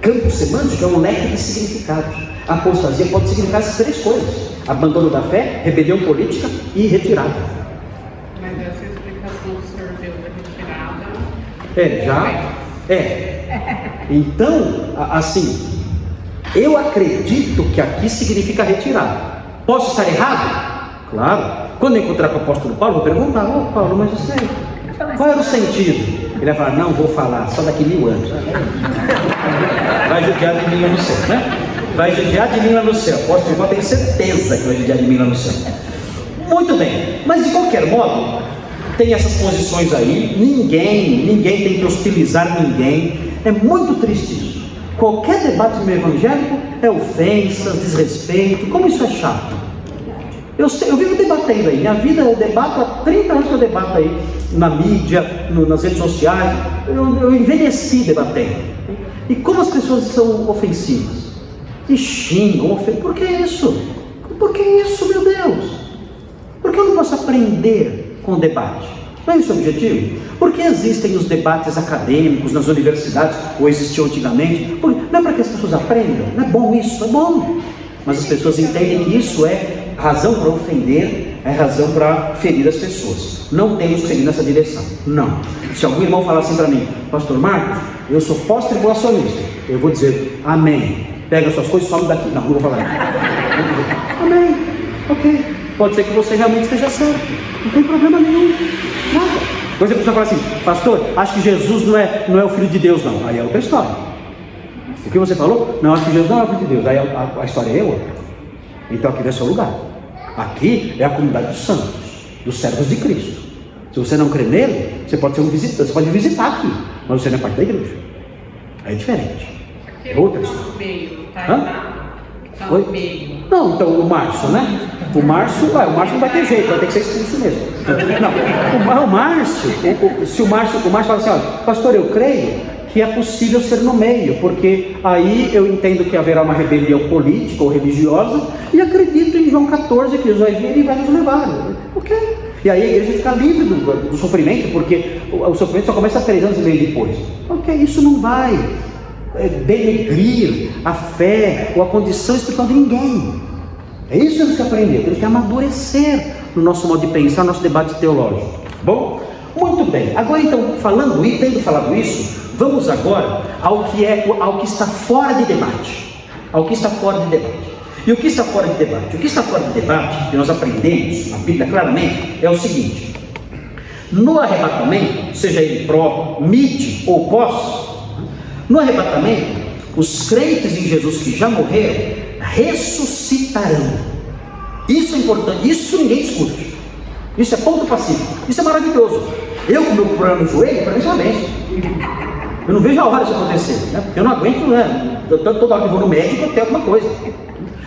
Campo semântico é um leque de significados. A apostasia pode significar essas três coisas: abandono da fé, rebelião política e retirada. Mas essa explicação que o senhor deu da retirada. É, já é. Então, assim, eu acredito que aqui significa retirada. Posso estar errado? Claro. Quando encontrar com o apóstolo Paulo, vou perguntar: Ô Paulo, mas você, qual era o sentido? Ele vai falar: Não vou falar, só daqui mil anos. Vai judiar de mim lá no céu, né? Vai judiar de mim lá no céu. Apóstolo Paulo tem certeza que vai judiar de mim lá no céu. Muito bem, mas de qualquer modo, tem essas posições aí, ninguém, ninguém tem que hostilizar ninguém. É muito triste isso. Qualquer debate meio evangélico é ofensas, desrespeito, como isso é chato. Eu, sei- eu vivo debatendo aí, minha vida eu debato há 30 anos que eu debato aí, na mídia, no- nas redes sociais, eu, eu envelheci debatendo. E como as pessoas são ofensivas? E xingam, ofendem. Por que isso? Por que isso, meu Deus? Por que eu não posso aprender com o debate? Não é esse o objetivo? Por que existem os debates acadêmicos nas universidades, ou existiam antigamente? Não é para que as pessoas aprendam? Não é bom isso? É bom. Mas as pessoas entendem que isso é razão para ofender, é razão para ferir as pessoas. Não temos que seguir nessa direção. Não. Se algum irmão falar assim para mim, Pastor Marcos, eu sou pós-tribulacionista, eu vou dizer, Amém. Pega suas coisas e some daqui. Não, não vou falar. Amém. Ok. Pode ser que você realmente esteja certo. Não tem problema nenhum. Nada. Depois a pessoa fala assim, pastor, acho que Jesus não é, não é o filho de Deus, não. Aí é outra história. O que você falou? Não, acho que Jesus não é o filho de Deus. Aí a, a- a história é outra. Então aqui não é seu lugar. Aqui é a comunidade dos santos, dos servos de Cristo. Se você não crê nele, você pode ser um visitante, você pode visitar aqui, mas você não é parte da igreja. É diferente. É outra tá história. meio, tá Hã? Tá Oi? meio. Não, então o Márcio, né? O Márcio, ué, o Márcio não vai ter jeito, vai ter que ser expulso mesmo. Não, o, Má- o Márcio, o- o- se o Márcio, o Márcio fala assim, olha, pastor, eu creio que é possível ser no meio, porque aí eu entendo que haverá uma rebelião política ou religiosa e acredito em João 14 que Jesus vai vir e vai nos levar. Ok. E aí a igreja fica livre do, do sofrimento, porque o, o sofrimento só começa três anos e meio depois. Ok, isso não vai denegrir a fé ou a condição espiritual de ninguém. É isso que temos que aprender, temos que amadurecer no nosso modo de pensar, no nosso debate teológico. Bom, muito bem. Agora então, falando e tendo falado isso, vamos agora ao que é ao que está fora de debate. Ao que está fora de debate. E o que está fora de debate? O que está fora de debate, que nós aprendemos na Bíblia claramente, é o seguinte: no arrebatamento, seja ele pró, mid ou pós, no arrebatamento, os crentes em Jesus que já morreram ressuscitarão. Isso é importante, isso ninguém discute. Isso é ponto pacífico. Isso é maravilhoso. Eu com meu problema no joelho, para mim isso é. Eu não vejo a hora disso acontecer, né? Eu não aguento, né? Eu- Toda hora que vou no médico, eu tenho alguma coisa.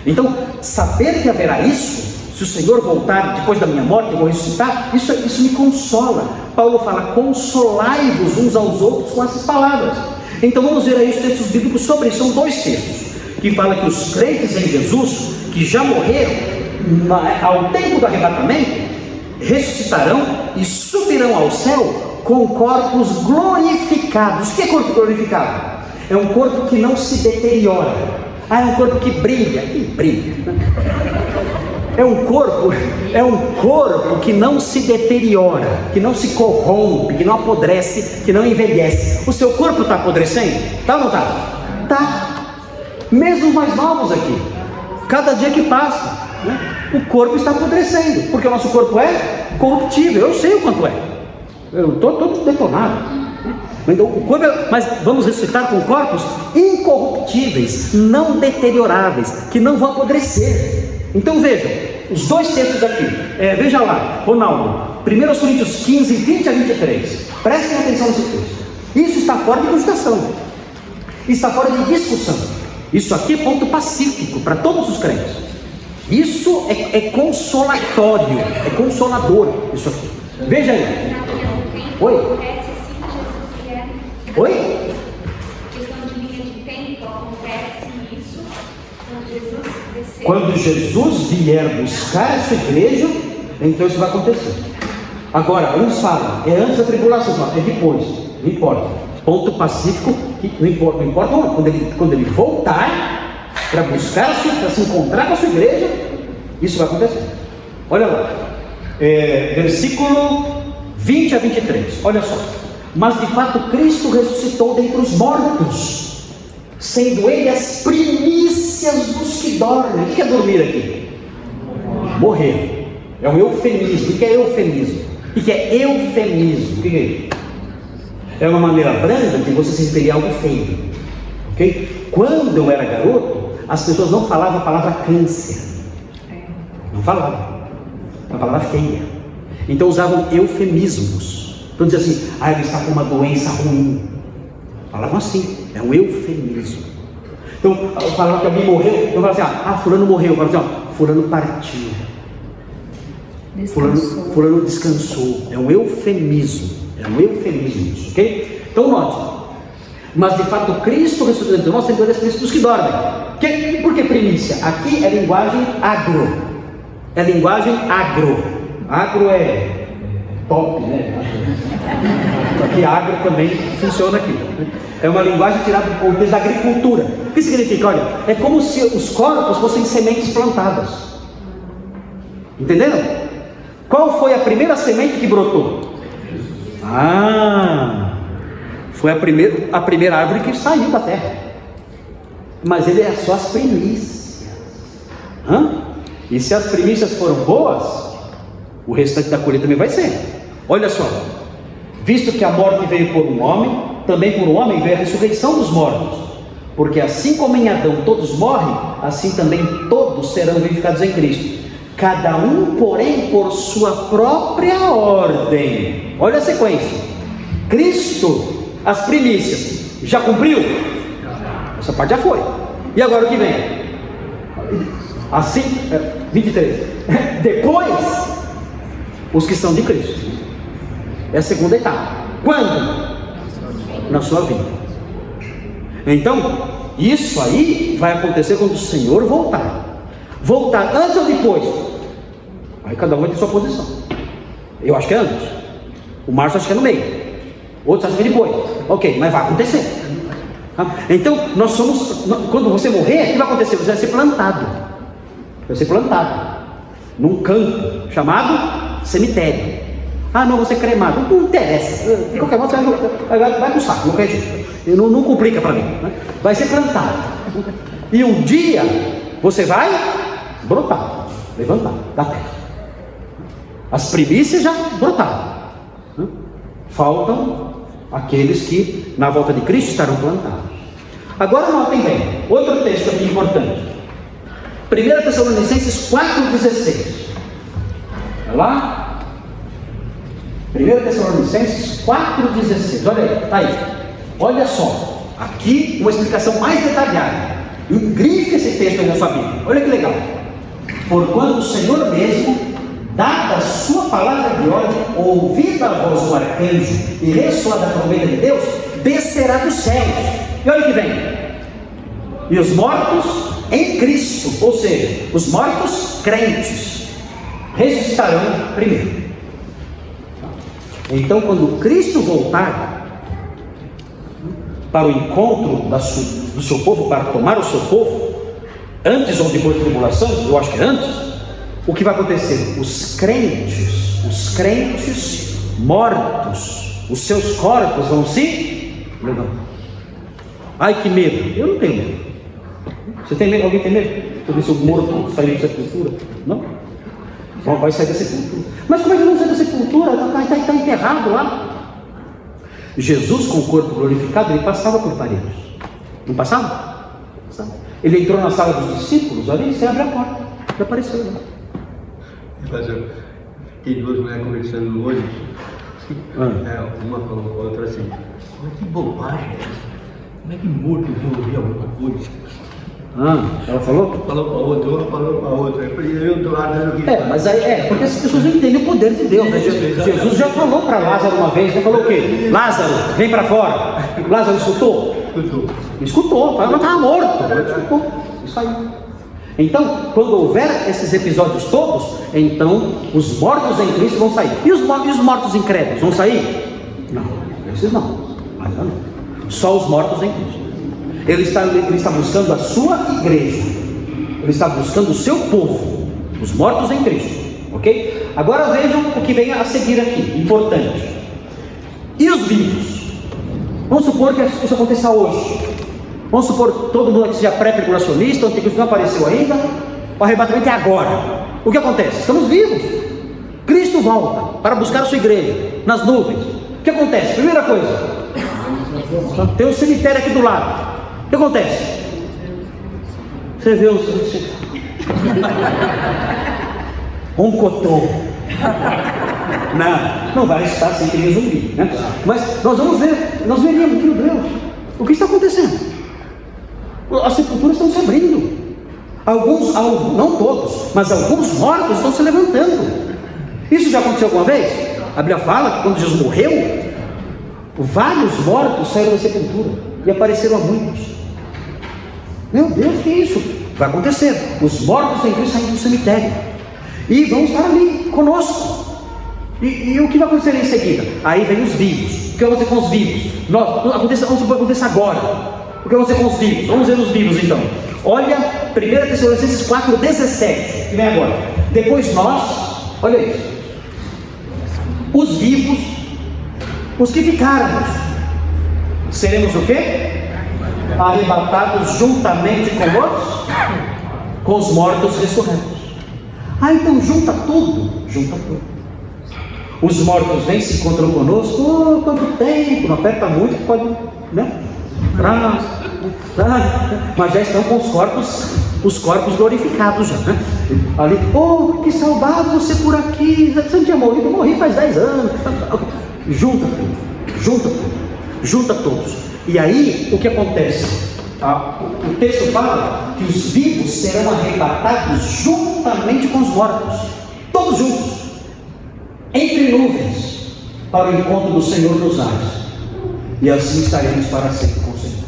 Então, saber que haverá isso, se o Senhor voltar depois da minha morte, eu vou ressuscitar, isso, isso me consola. Paulo fala: consolai-vos uns aos outros com essas palavras. Então vamos ver aí os textos bíblicos sobre isso. São dois textos que falam que os crentes em Jesus, que já morreram ao tempo do arrebatamento, ressuscitarão e subirão ao céu com corpos glorificados. O que é corpo glorificado? É um corpo que não se deteriora. Ah, é um corpo que brilha. Que brilha. É um corpo, é um corpo que não se deteriora, que não se corrompe, que não apodrece, que não envelhece. O seu corpo está apodrecendo? Tá ou não está? Tá. Mesmo os mais novos aqui. Cada dia que passa, né, o corpo está apodrecendo, porque o nosso corpo é corruptível. Eu sei o quanto é. Eu estou todo detonado. Então, mas vamos ressuscitar com corpos incorruptíveis, não deterioráveis, que não vão apodrecer. Então veja, os dois textos aqui. É, veja lá, Ronaldo, 1 Coríntios 15, 20 a 23. Prestem atenção nesse texto. Isso está fora de cogitação, está fora de discussão. Isso aqui é ponto pacífico para todos os crentes. Isso é, é consolatório, é consolador. Isso aqui. Veja aí. Oi. Oi? Quando Jesus vier buscar a sua igreja, então isso vai acontecer. Agora, uns falam, é antes da tribulação, é depois, não importa. Ponto pacífico, não importa, não importa quando ele, quando ele voltar para buscar, para se encontrar com a sua igreja, isso vai acontecer. Olha lá, é, versículo 20 a 23, olha só. Mas de fato Cristo ressuscitou dentre os mortos, sendo Ele as primícias dos que dormem. O que é dormir aqui? Morrer. É um eufemismo. O que é eufemismo? O que é eufemismo? O que é isso? É uma maneira branda de você se referir a algo feio. Ok? Quando eu era garoto, as pessoas não falavam a palavra câncer. Não falavam. É uma palavra feia. Então usavam eufemismos. Então diz assim, ah, ele está com uma doença ruim. Falavam assim, é um eufemismo. Então, falavam que alguém morreu, então falavam assim, ah, ah fulano morreu, falavam assim, ó, fulano partiu. Fulano, fulano descansou. É um eufemismo. É um eufemismo isso, ok? Então note. Mas de fato Cristo ressuscitou entre nós, sendo Cristo dos que dormem. Que, por que primícia? Aqui é linguagem agro. É linguagem agro. Agro é top, né? Aqui agro também funciona aqui. É uma linguagem tirada do contexto da agricultura. O que significa? Olha, é como se os corpos fossem sementes plantadas. Entenderam? Qual foi a primeira semente que brotou? Ah, foi a primeira, a primeira árvore que saiu da terra. Mas ele é só as primícias. Hã? E se as primícias foram boas, o restante da colheita também vai ser. Olha só, visto que a morte veio por um homem, também por um homem veio a ressurreição dos mortos. Porque assim como em Adão todos morrem, assim também todos serão vivificados em Cristo. Cada um, porém, por sua própria ordem. Olha a sequência. Cristo, as primícias, já cumpriu? Essa parte já foi. E agora o que vem? Assim, 23. É, Depois, os que são de Cristo. É a segunda etapa. Quando? Na sua vida. Então, isso aí vai acontecer quando o Senhor voltar. Voltar antes ou depois? Aí cada um vai ter sua posição. Eu acho que é antes. O Márcio acha que é no meio. Outros acham que é depois. Ok, mas vai acontecer. Tá? Então, nós somos. Quando você morrer, o que vai acontecer? Você vai ser plantado. Vai ser plantado. Num campo chamado cemitério. Ah, não, você cremado. Não interessa. De qualquer modo, você vai, vai, vai saco, não quer Não, não complica para mim. Né? Vai ser plantado. E um dia você vai brotar, levantar da terra. As primícias já brotaram. Né? Faltam aqueles que na volta de Cristo estarão plantados. Agora notem bem, outro texto aqui importante. 1 Tessalonicenses 4,16. Vai lá? 1 Tessalonicenses 4,16. Olha aí, está aí. Olha só. Aqui uma explicação mais detalhada. Grife esse texto aí na sua Bíblia. Olha que legal. Porquanto o Senhor mesmo, dada a sua palavra de ordem, ouvida a voz do arcanjo e ressoada a trombeta de Deus, descerá dos céus. E olha que vem. E os mortos em Cristo, ou seja, os mortos crentes, ressuscitarão primeiro. Então, quando Cristo voltar para o encontro do seu povo, para tomar o seu povo, antes ou depois da tribulação, eu acho que é antes, o que vai acontecer? Os crentes, os crentes mortos, os seus corpos vão se levantar. Ai que medo! Eu não tenho medo. Você tem medo? Alguém tem medo? Por o morto sair da sepultura? Não? Bom, vai sair da sepultura. Mas como é que não sai da sepultura? Está tá, tá enterrado lá. Jesus, com o corpo glorificado, ele passava por paredes. Não passava? passava. Ele entrou na sala dos discípulos, ali você abre a porta. Ele apareceu lá. Tem duas mulheres conversando hoje. Ah. É, uma falou com a outra assim. Mas que bobagem é essa? Como é que morto resolvia alguma coisa? Ah, ela falou? Falou para a outra, outra falou para a outra. Eu do lado do É, mas aí é, porque as pessoas não entendem o poder de Deus. Né? Jesus já falou para Lázaro uma vez, ele falou o quê? Lázaro, vem para fora. Lázaro escutou? Escutou. Escutou, não estava morto. Escutou. Isso aí. Então, quando houver esses episódios todos, então os mortos em Cristo vão sair. E os, e os mortos incrédulos vão sair? Não, esses não. Ainda não. Só os mortos em Cristo. Ele está, ele está buscando a sua igreja. Ele está buscando o seu povo. Os mortos em Cristo. Ok? Agora vejam o que vem a seguir aqui. Importante. E os vivos? Vamos supor que isso aconteça hoje. Vamos supor que todo mundo aqui seja pré-tribulacionista, anticristo não apareceu ainda. O arrebatamento é agora. O que acontece? Estamos vivos. Cristo volta para buscar a sua igreja nas nuvens. O que acontece? Primeira coisa, tem um cemitério aqui do lado. O que acontece? Você vê o um cotô. Não, não vai estar sem que zumbi, né? Mas nós vamos ver, nós veríamos, meu Deus, o que está acontecendo? As sepulturas estão se abrindo. Alguns, não todos, mas alguns mortos estão se levantando. Isso já aconteceu alguma vez? A Bíblia fala que quando Jesus morreu, Vários mortos saíram da sepultura e apareceram a muitos. Meu Deus, que é isso? Vai acontecer. Os mortos em Cristo saem do cemitério e vão estar ali conosco. E, e, o que vai acontecer em seguida? Aí vem os vivos. O que vai acontecer com os vivos? Nós, aconteça, vamos supor que agora. O que vai acontecer com os vivos? Vamos ver os vivos então. Olha 1 Tessalonicenses 4, 17, que vem agora. Depois nós, olha isso. Os vivos os que ficarmos, seremos o quê? Arrebatados juntamente com os, com os mortos ressurretos. Ah, então junta tudo, junta tudo. Os mortos vêm se encontram conosco, oh, quanto tempo, não aperta muito, pode, né? Ah, ah, mas já estão com os corpos, os corpos glorificados já, né? Ali, oh, que saudade você por aqui, você não tinha morrido, morri faz 10 anos. Junta tudo, junta tudo, junta todos. E aí o que acontece? O texto fala que os vivos serão arrebatados juntamente com os mortos, todos juntos, entre nuvens, para o encontro do Senhor dos ares. E assim estaremos para sempre com o Senhor.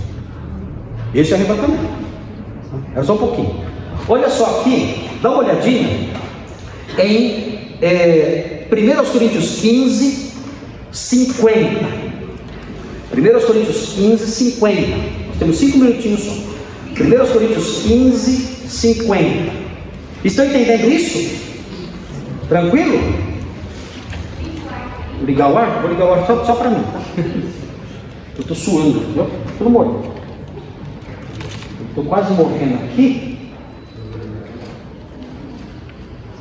Esse é o arrebatamento. É só um pouquinho. Olha só aqui, dá uma olhadinha em é, 1 Coríntios 15, 50. 1 Coríntios 15, 50. Nós temos cinco minutinhos só. 1 Coríntios 15, 50. Estão entendendo isso? Tranquilo? Vou ligar o ar? Vou ligar o ar só, só para mim. Eu estou suando, viu? Tudo morrendo. Estou quase morrendo aqui.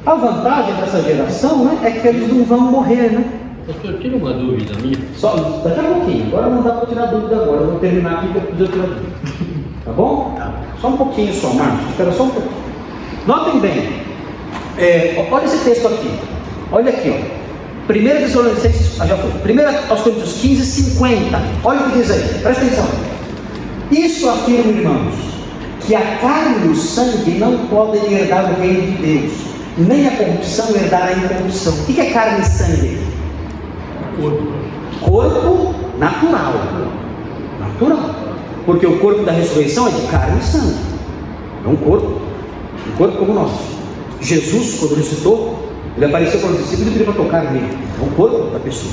A vantagem dessa geração né, é que eles não vão morrer, né? Pastor, tira uma dúvida minha. Só, daqui a pouquinho. Agora não dá para tirar dúvida agora. Eu vou terminar aqui que eu preciso tirar dúvida. Tá bom? Tá. Só um pouquinho só, Marcos. Espera só um pouquinho. Notem bem. É, olha esse texto aqui. Olha aqui, ó. 1 Tessalonicenses, ah, já foi. 1 aos Coríntios 15, 50. Olha o que diz aí. Presta atenção. Isso afirma, irmãos, que a carne e o sangue não podem herdar o reino de Deus, nem a corrupção herdar a incorrupção. O que é carne e sangue? Corpo natural. Natural. Porque o corpo da ressurreição é de carne e sangue. É um corpo. Um corpo como o nosso. Jesus, quando ressuscitou, ele apareceu para os discípulos e pediu para tocar nele. É um corpo da pessoa.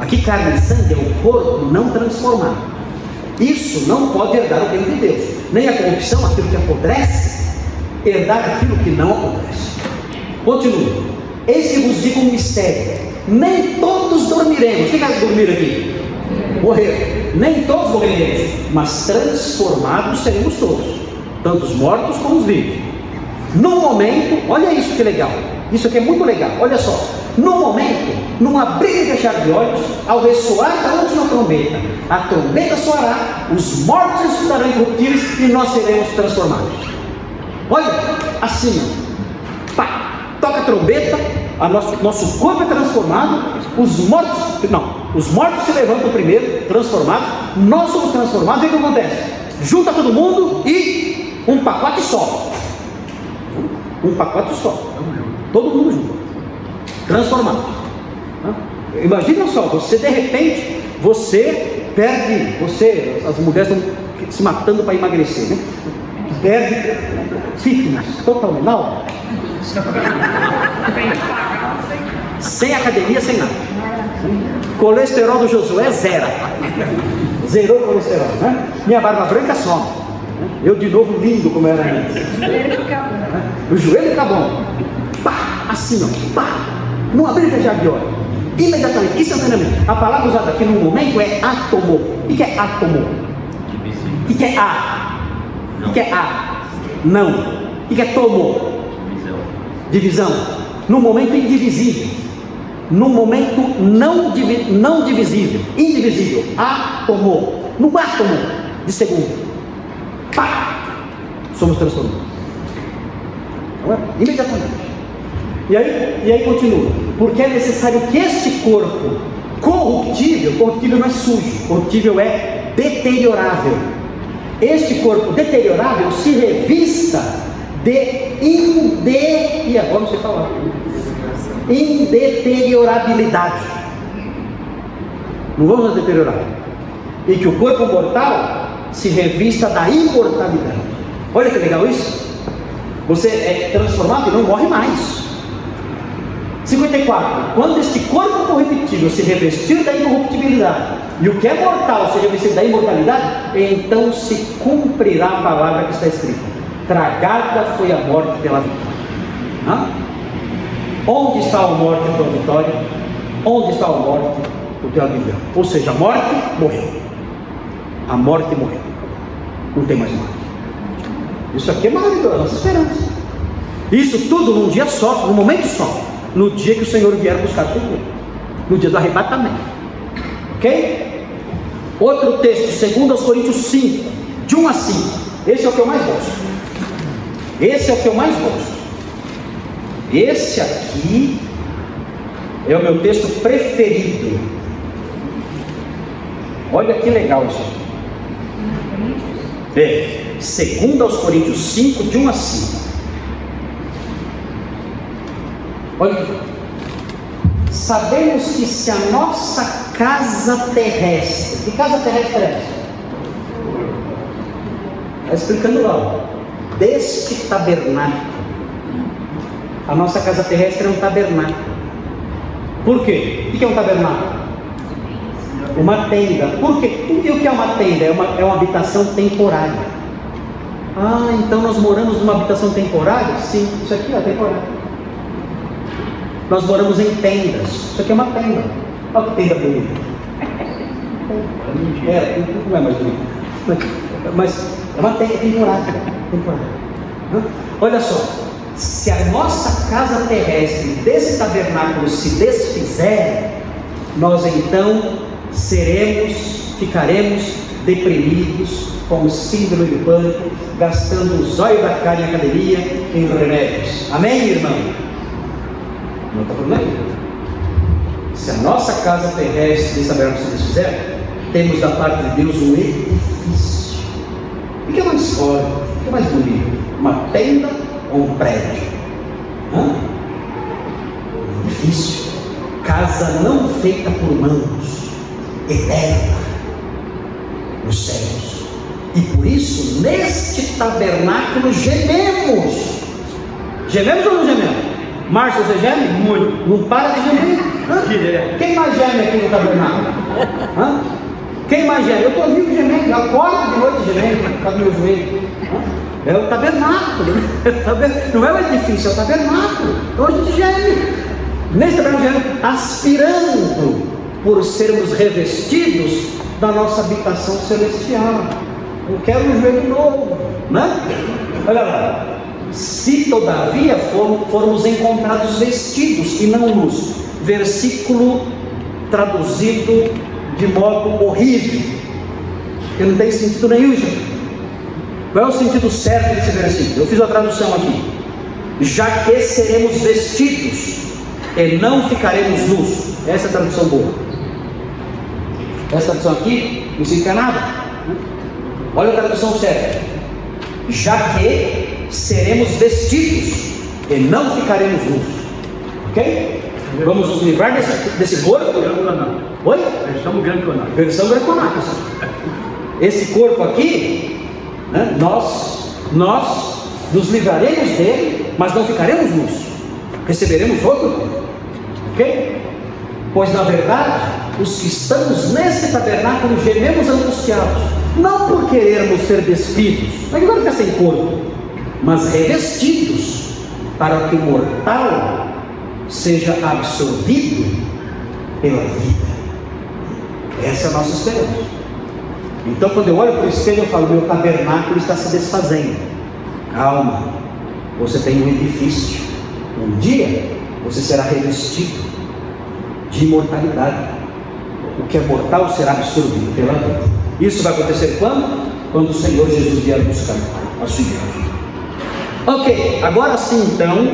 Aqui, carne e sangue é um corpo não transformado. Isso não pode herdar o reino de Deus. Nem a corrupção, aquilo que apodrece, herdar aquilo que não apodrece. Continua. Eis que vos digo um mistério: nem todos dormiremos. Quem vai dormir aqui? Morrer. Nem todos morreremos, mas transformados seremos todos, tanto os mortos como os vivos. No momento, olha isso que legal. Isso aqui é muito legal. Olha só. No momento, num abrir e fechar de olhos, ao ressoar da última trombeta, a trombeta soará, os mortos ressuscitarão incorruptíveis e nós seremos transformados. Olha, assim, pá, toca a trombeta, a nosso, nosso corpo é transformado, os mortos, não, os mortos se levantam primeiro, transformados, nós somos transformados, e o que acontece? Junta todo mundo e um pacote só. Um pacote só. Todo mundo junto. Transformado. Imagina só, você de repente, você perde, você, as mulheres estão se matando para emagrecer, né? Perde fitness totalmente, não. Sem academia, sem nada. Colesterol do Josué zero. Zerou o colesterol, né? Minha barba branca some. Eu de novo lindo como era antes. O joelho fica bom. Pá, assim ó, pá. Não abrir e fechar de olho. Imediatamente, instantaneamente. A palavra usada aqui no momento é átomo. O que é átomo? O que é A? O que é A? Não. O que é tomo? Divisão. No momento indivisível. No momento não, divi não divisível. Indivisível. Átomo. No átomo de segundo. Pá! Somos transformados. Imediatamente. E aí, e aí continua. Porque é necessário que este corpo corruptível, corruptível não é sujo, corruptível é deteriorável. Este corpo deteriorável se revista de inde... E agora não sei falar. Indeteriorabilidade. Não vamos deteriorar. E que o corpo mortal se revista da imortalidade. Olha que legal isso. Você é transformado e não morre mais. 54. Quando este corpo corruptível se revestir da incorruptibilidade, e o que é mortal se revestir da imortalidade, então se cumprirá a palavra que está escrita: Tragada foi a morte pela vitória. Hã? Onde está a morte pela vitória? Onde está a morte? O teu viver. Ou seja, a morte morreu. A morte morreu. Não tem mais morte. Isso aqui é maravilhoso, nossa esperança. Isso tudo num dia só, num momento só no dia que o Senhor vier buscar o corpo, no dia do arrebatamento. Ok? Outro texto, 2 Coríntios 5, de 1 a 5. Esse é o que eu mais gosto. Esse é o que eu mais gosto. Esse aqui é o meu texto preferido. Olha que legal isso aqui. É, 2 Coríntios 5, de 1 a 5. Olha Sabemos que se a nossa casa terrestre, que casa terrestre é essa? Está explicando lá, deste tabernáculo. A nossa casa terrestre é um tabernáculo. Por quê? O que é um tabernáculo? Uma tenda. Por quê? E o que é uma tenda? É uma, é uma habitação temporária. Ah, então nós moramos numa habitação temporária? Sim, isso aqui é temporário. Nós moramos em tendas. Isso aqui é uma tenda. Olha que tenda bonita. É, não é mais bonita. Mas é uma tenda temporária. Temporária. Olha só. Se a nossa casa terrestre desse tabernáculo se desfizer, nós então seremos, ficaremos deprimidos, com síndrome do pânico, gastando o zóio da carne em academia em remédios. Amém, irmão? Não está falando aí. Se a nossa casa terrestre desse tabernáculo se desfizer, temos da parte de Deus um edifício. O que é mais forte? O que é mais bonito? Uma tenda ou um prédio? Hã? Um edifício. Casa não feita por mãos, eterna, nos céus. E por isso, neste tabernáculo, gememos. Gememos ou não gememos? Márcio, você geme? Muito. Não para de gemer. Quem mais geme aqui no tabernáculo? Hã? Quem mais geme? Eu estou vivo gemendo, acordo de noite gemendo, por causa do meu joelho. É o tabernáculo. Não é o edifício, é o tabernáculo. Então a gente geme. Nesse tabernáculo, aspirando por sermos revestidos da nossa habitação celestial. Eu quero um joelho novo, né? Olha lá. Se todavia formos encontrados vestidos e não nus. Versículo traduzido de modo horrível, que não tem sentido nenhum isso. Qual é o sentido certo desse versículo? Eu fiz a tradução aqui. Já que seremos vestidos e não ficaremos nus. Essa é a tradução boa. Essa tradução aqui não significa nada. Olha a tradução certa. Já que seremos vestidos e não ficaremos nus. Ok? Vamos nos livrar desse, desse corpo? Oi? Versão greco-nata. Versão greco-nata. Esse corpo aqui, né, nós, nós nos livraremos dele, mas não ficaremos nus. Receberemos outro. Ok? Pois na verdade, os que estamos nesse tabernáculo gememos angustiados, não por querermos ser despidos, não é ficar sem corpo, mas revestidos, para que o mortal seja absorvido pela vida. Essa é a nossa esperança. Então, quando eu olho para o espelho, eu falo: meu tabernáculo está se desfazendo. Calma, você tem um edifício. Um dia você será revestido de imortalidade. O que é mortal será absorvido pela vida. Isso vai acontecer quando? Quando o Senhor Jesus vier buscar a sua igreja. Ok, agora sim então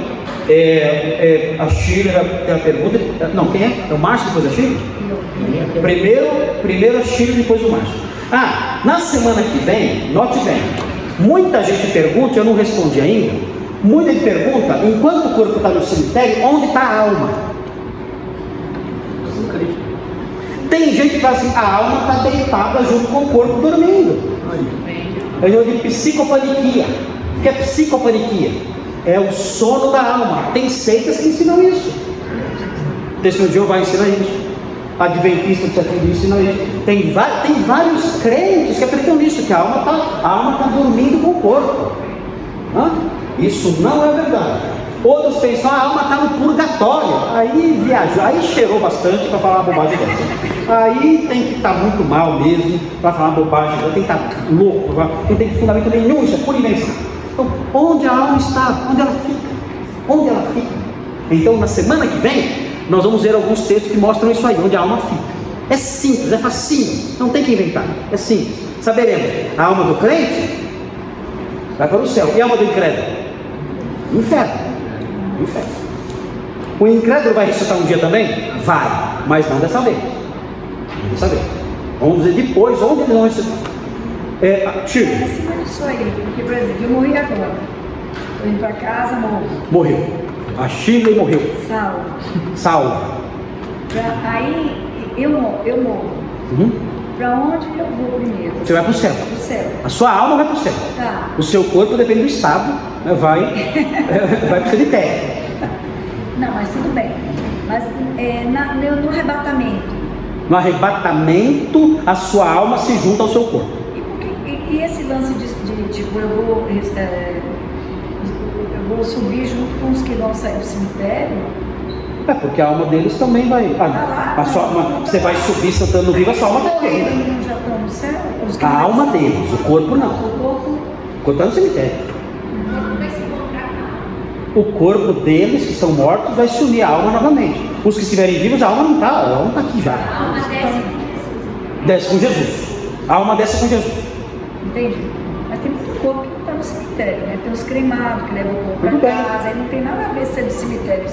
é, é, a Shirley tem a pergunta. Não, quem é? É o Márcio depois da Shirley? Primeiro, primeiro a Shirley, depois o Márcio. Ah, na semana que vem, note bem, muita gente pergunta, eu não respondi ainda. Muita gente pergunta, enquanto o corpo está no cemitério, onde está a alma? Tem gente que fala assim, a alma está deitada junto com o corpo dormindo. Eu digo psicopaniquia. O que é psicopaniquia? É o sono da alma. Tem seitas que ensinam isso. Testemunho de Jeová ensina isso. Adventista do sétimo dia isso. Tem, tem vários crentes que acreditam nisso, que a alma está tá dormindo com o corpo. Hã? Isso não é verdade. Outros pensam, a alma está no purgatório. Aí viajou, aí cheirou bastante para falar uma bobagem dessa. Aí tem que estar tá muito mal mesmo para falar uma bobagem, tem que estar tá louco, não tem fundamento nenhum, isso é pura invenção. Então, onde a alma está? Onde ela fica? Onde ela fica? Então, na semana que vem, nós vamos ver alguns textos que mostram isso aí, onde a alma fica. É simples, é facinho, não tem que inventar, é simples. Saberemos, a alma do crente vai para o céu, e a alma do incrédulo? Inferno. Inferno. O incrédulo vai ressuscitar um dia também? Vai, mas não dessa vez. Não dessa vez. Vamos ver depois onde ele não ressuscitar. É, Chico. Disso aí, porque, por exemplo, eu morri agora. Estou indo para casa, morro. Morreu. A Shirley morreu. Salva. Salva. Aí eu, eu morro. Uhum. Para onde eu vou primeiro? Você vai para o céu. Céu. A sua alma vai para o céu. Tá. O seu corpo depende do estado, né, vai, vai para o cemitério. Não, mas tudo bem. Mas é, na, no, no arrebatamento. No arrebatamento, a sua alma se junta ao seu corpo. E, e esse lance de, de, tipo, eu vou, é, vou subir junto com os que vão sair do cemitério? É, porque a alma deles também vai. A, ah, a sua, uma, você vai subir sentando vivo, a sua alma está ainda. já estão no céu? A alma deles, o corpo não. O corpo. O corpo está no cemitério. O corpo deles, que estão mortos, vai se unir à alma novamente. Os que estiverem vivos, a alma não está, a alma está aqui já. A alma desce. Desce com Jesus. A alma desce com Jesus. Entende? Corpo não está no cemitério, né? Tem os cremados que levam o corpo para casa, aí não tem nada a ver ser do cemitério.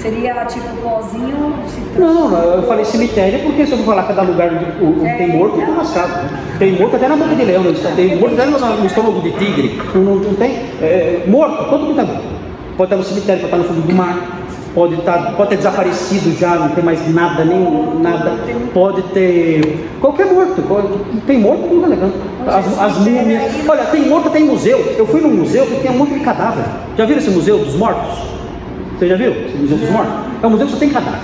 Seria tipo pozinho Não, eu falei cemitério porque se eu falar cada lugar onde é, tem morto, tem lascado. Tem morto até na boca de leão, tem morto até no, estômago de tigre. Não, não, não tem. É, morto, todo mundo está morto. Pode estar no cemitério, pode estar no fundo do mar pode, estar, pode ter desaparecido já, não tem mais nada, nem nada, pode ter qualquer morto, tem morto, não tá legal. As, as múmias, olha, tem morto até em museu. Eu fui num museu que tem um monte de cadáver. Já viram esse museu dos mortos? Você já viu esse museu dos mortos? É um museu que só tem cadáver.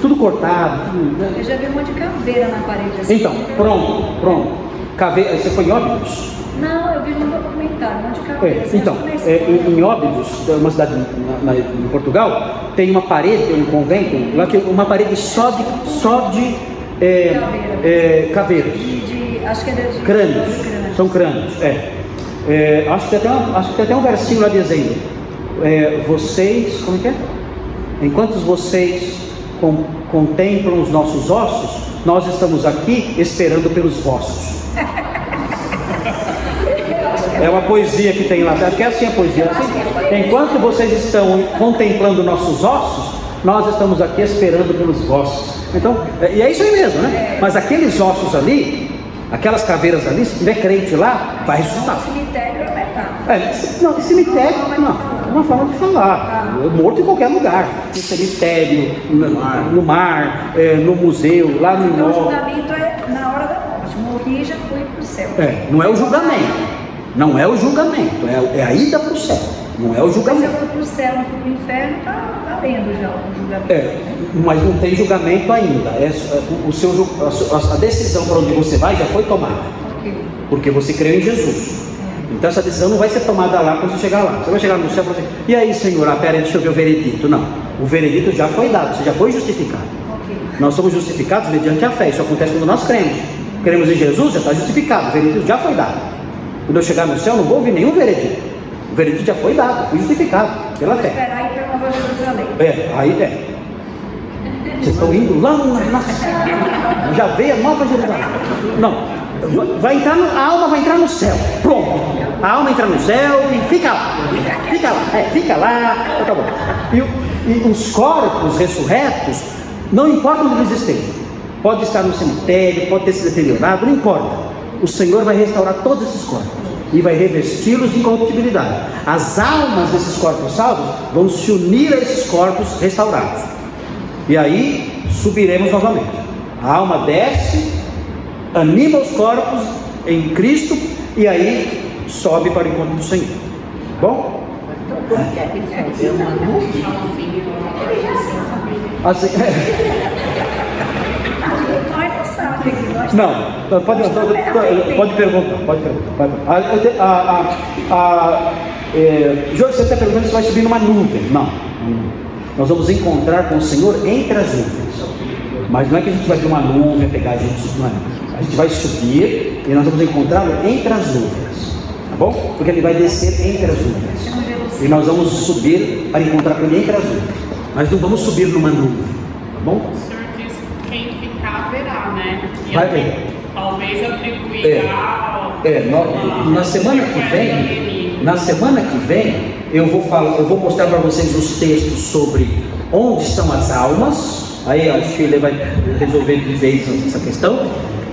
Tudo cortado. Tudo, né? Eu já vi um monte de caveira na parede assim. Então, pronto, pronto. Caveira, você foi em óbitos? Não, eu vi no documentário, não de cabeça. É, então, é, em, em Óbidos, uma cidade na, na, em Portugal, tem uma parede, um convento, lá que uma parede só de, só de é, é, caveiras. De, de, acho que é de crânios. crânios. São crânios, é. É, acho, que tem até uma, acho que tem até um versinho lá dizendo: é, Vocês, como é que é? Enquanto vocês contemplam os nossos ossos, nós estamos aqui esperando pelos vossos. É uma poesia que tem lá. Acho que é assim a poesia. Assim, enquanto vocês estão contemplando nossos ossos, nós estamos aqui esperando pelos vossos. Então, é, e é isso aí mesmo, né? Mas aqueles ossos ali, aquelas caveiras ali, se tiver crente lá, vai ressuscitar. Cemitério é metáfora. É, não, cemitério, não, é uma forma de falar. Morto em qualquer lugar. No cemitério, no mar, no, mar, é, no museu, lá no Então o julgamento é na hora da morte. Morri e já fui pro céu. É, não é o julgamento. Não é o julgamento, é, é a ida para o céu. Não é o Mas eu julgamento. fui pro céu, não fui pro inferno, tá valendo já o julgamento. É, mas não tem julgamento ainda. É, o o seu, a, decisão para onde você vai já foi tomada. Porque você creu em Jesus. Então essa decisão não vai ser tomada lá quando você chegar lá. Você vai chegar no céu e falar assim, e aí Senhor, ah, pera deixa eu ver o veredito. Não. O veredito já foi dado, você já foi justificado. Ok. Nós somos justificados mediante a fé. Isso acontece quando nós cremos. Cremos em Jesus, já está justificado. O veredito já foi dado. Quando eu chegar no céu, não vou ouvir nenhum veredito. O veredito já foi dado, fui justificado pela fé. esperar aí para Nova Jerusalém. É, aí é. Vocês estão indo lá na nossa. Já veio a nova Jerusalém. Não. Vai- entrar no, a alma vai entrar no céu. Pronto. A alma entra no céu e fica lá. Fica lá. É, fica lá. Tá bom. E, e os corpos ressurretos, não importa onde eles estejam. Pode estar no cemitério, pode ter se deteriorado, não importa. O Senhor vai restaurar todos esses corpos e vai revesti-los de incorruptibilidade. As almas desses corpos salvos vão se unir a esses corpos restaurados. E aí subiremos novamente. A alma desce, anima os corpos em Cristo e aí sobe para o encontro do Senhor. Bom? Assim, Nós não sabe que nós não, pode, pode, pode perguntar, pode perguntar. A, a, a, é, Jorge, você está perguntando se vai subir numa nuvem. Não. Nós vamos encontrar com o Senhor entre as nuvens. Mas não é que a gente vai ver uma nuvem, pegar a gente, não é. A gente vai subir e nós vamos encontrá-lo entre as nuvens. Tá bom? Porque ele vai descer entre as nuvens. E nós vamos subir para encontrar com ele entre as nuvens. Mas não vamos subir numa nuvem. Tá bom? Vai ver. Talvez atribuirá. É, no- na semana que vem, na semana que vem, eu vou falar, eu vou mostrar para vocês os textos sobre onde estão as almas. Aí a Sheila vai resolver de vez essa questão.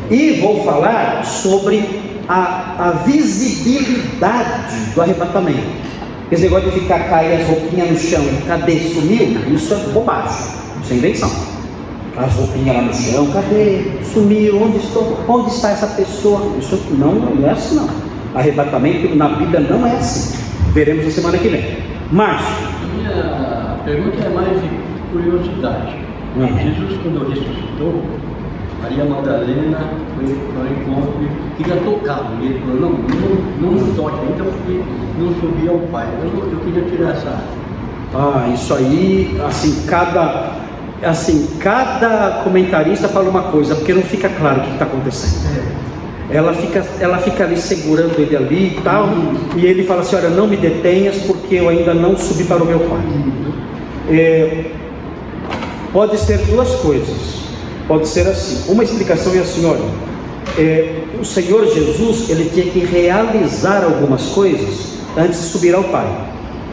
E vou falar sobre a, a visibilidade do arrebatamento. Esse negócio de ficar cair as roupinhas no chão, cadê? Sumiu? Isso é bobagem, isso é invenção. As roupinhas lá no chão, cadê? Sumiu, onde, estou, onde está essa pessoa? Isso não, não é assim não. Arrebatamento na Bíblia não é assim. Veremos na semana que vem. Márcio, Minha pergunta é mais de curiosidade. Hum. Jesus, quando ressuscitou, Maria Madalena foi para o encontro e queria tocar. E ele falou, não, não, não me toque ainda porque não subi ao Pai. Eu, eu queria tirar essa. ah, isso aí, assim, cada, assim, cada comentarista fala uma coisa, porque não fica claro o que está acontecendo. Ela fica, ela fica ali segurando ele ali e tal, e ele fala assim: Olha, não me detenhas, porque eu ainda não subi para o meu pai. É, pode ser duas coisas. Pode ser assim. Uma explicação é assim: olha, é, o Senhor Jesus ele tinha que realizar algumas coisas antes de subir ao Pai.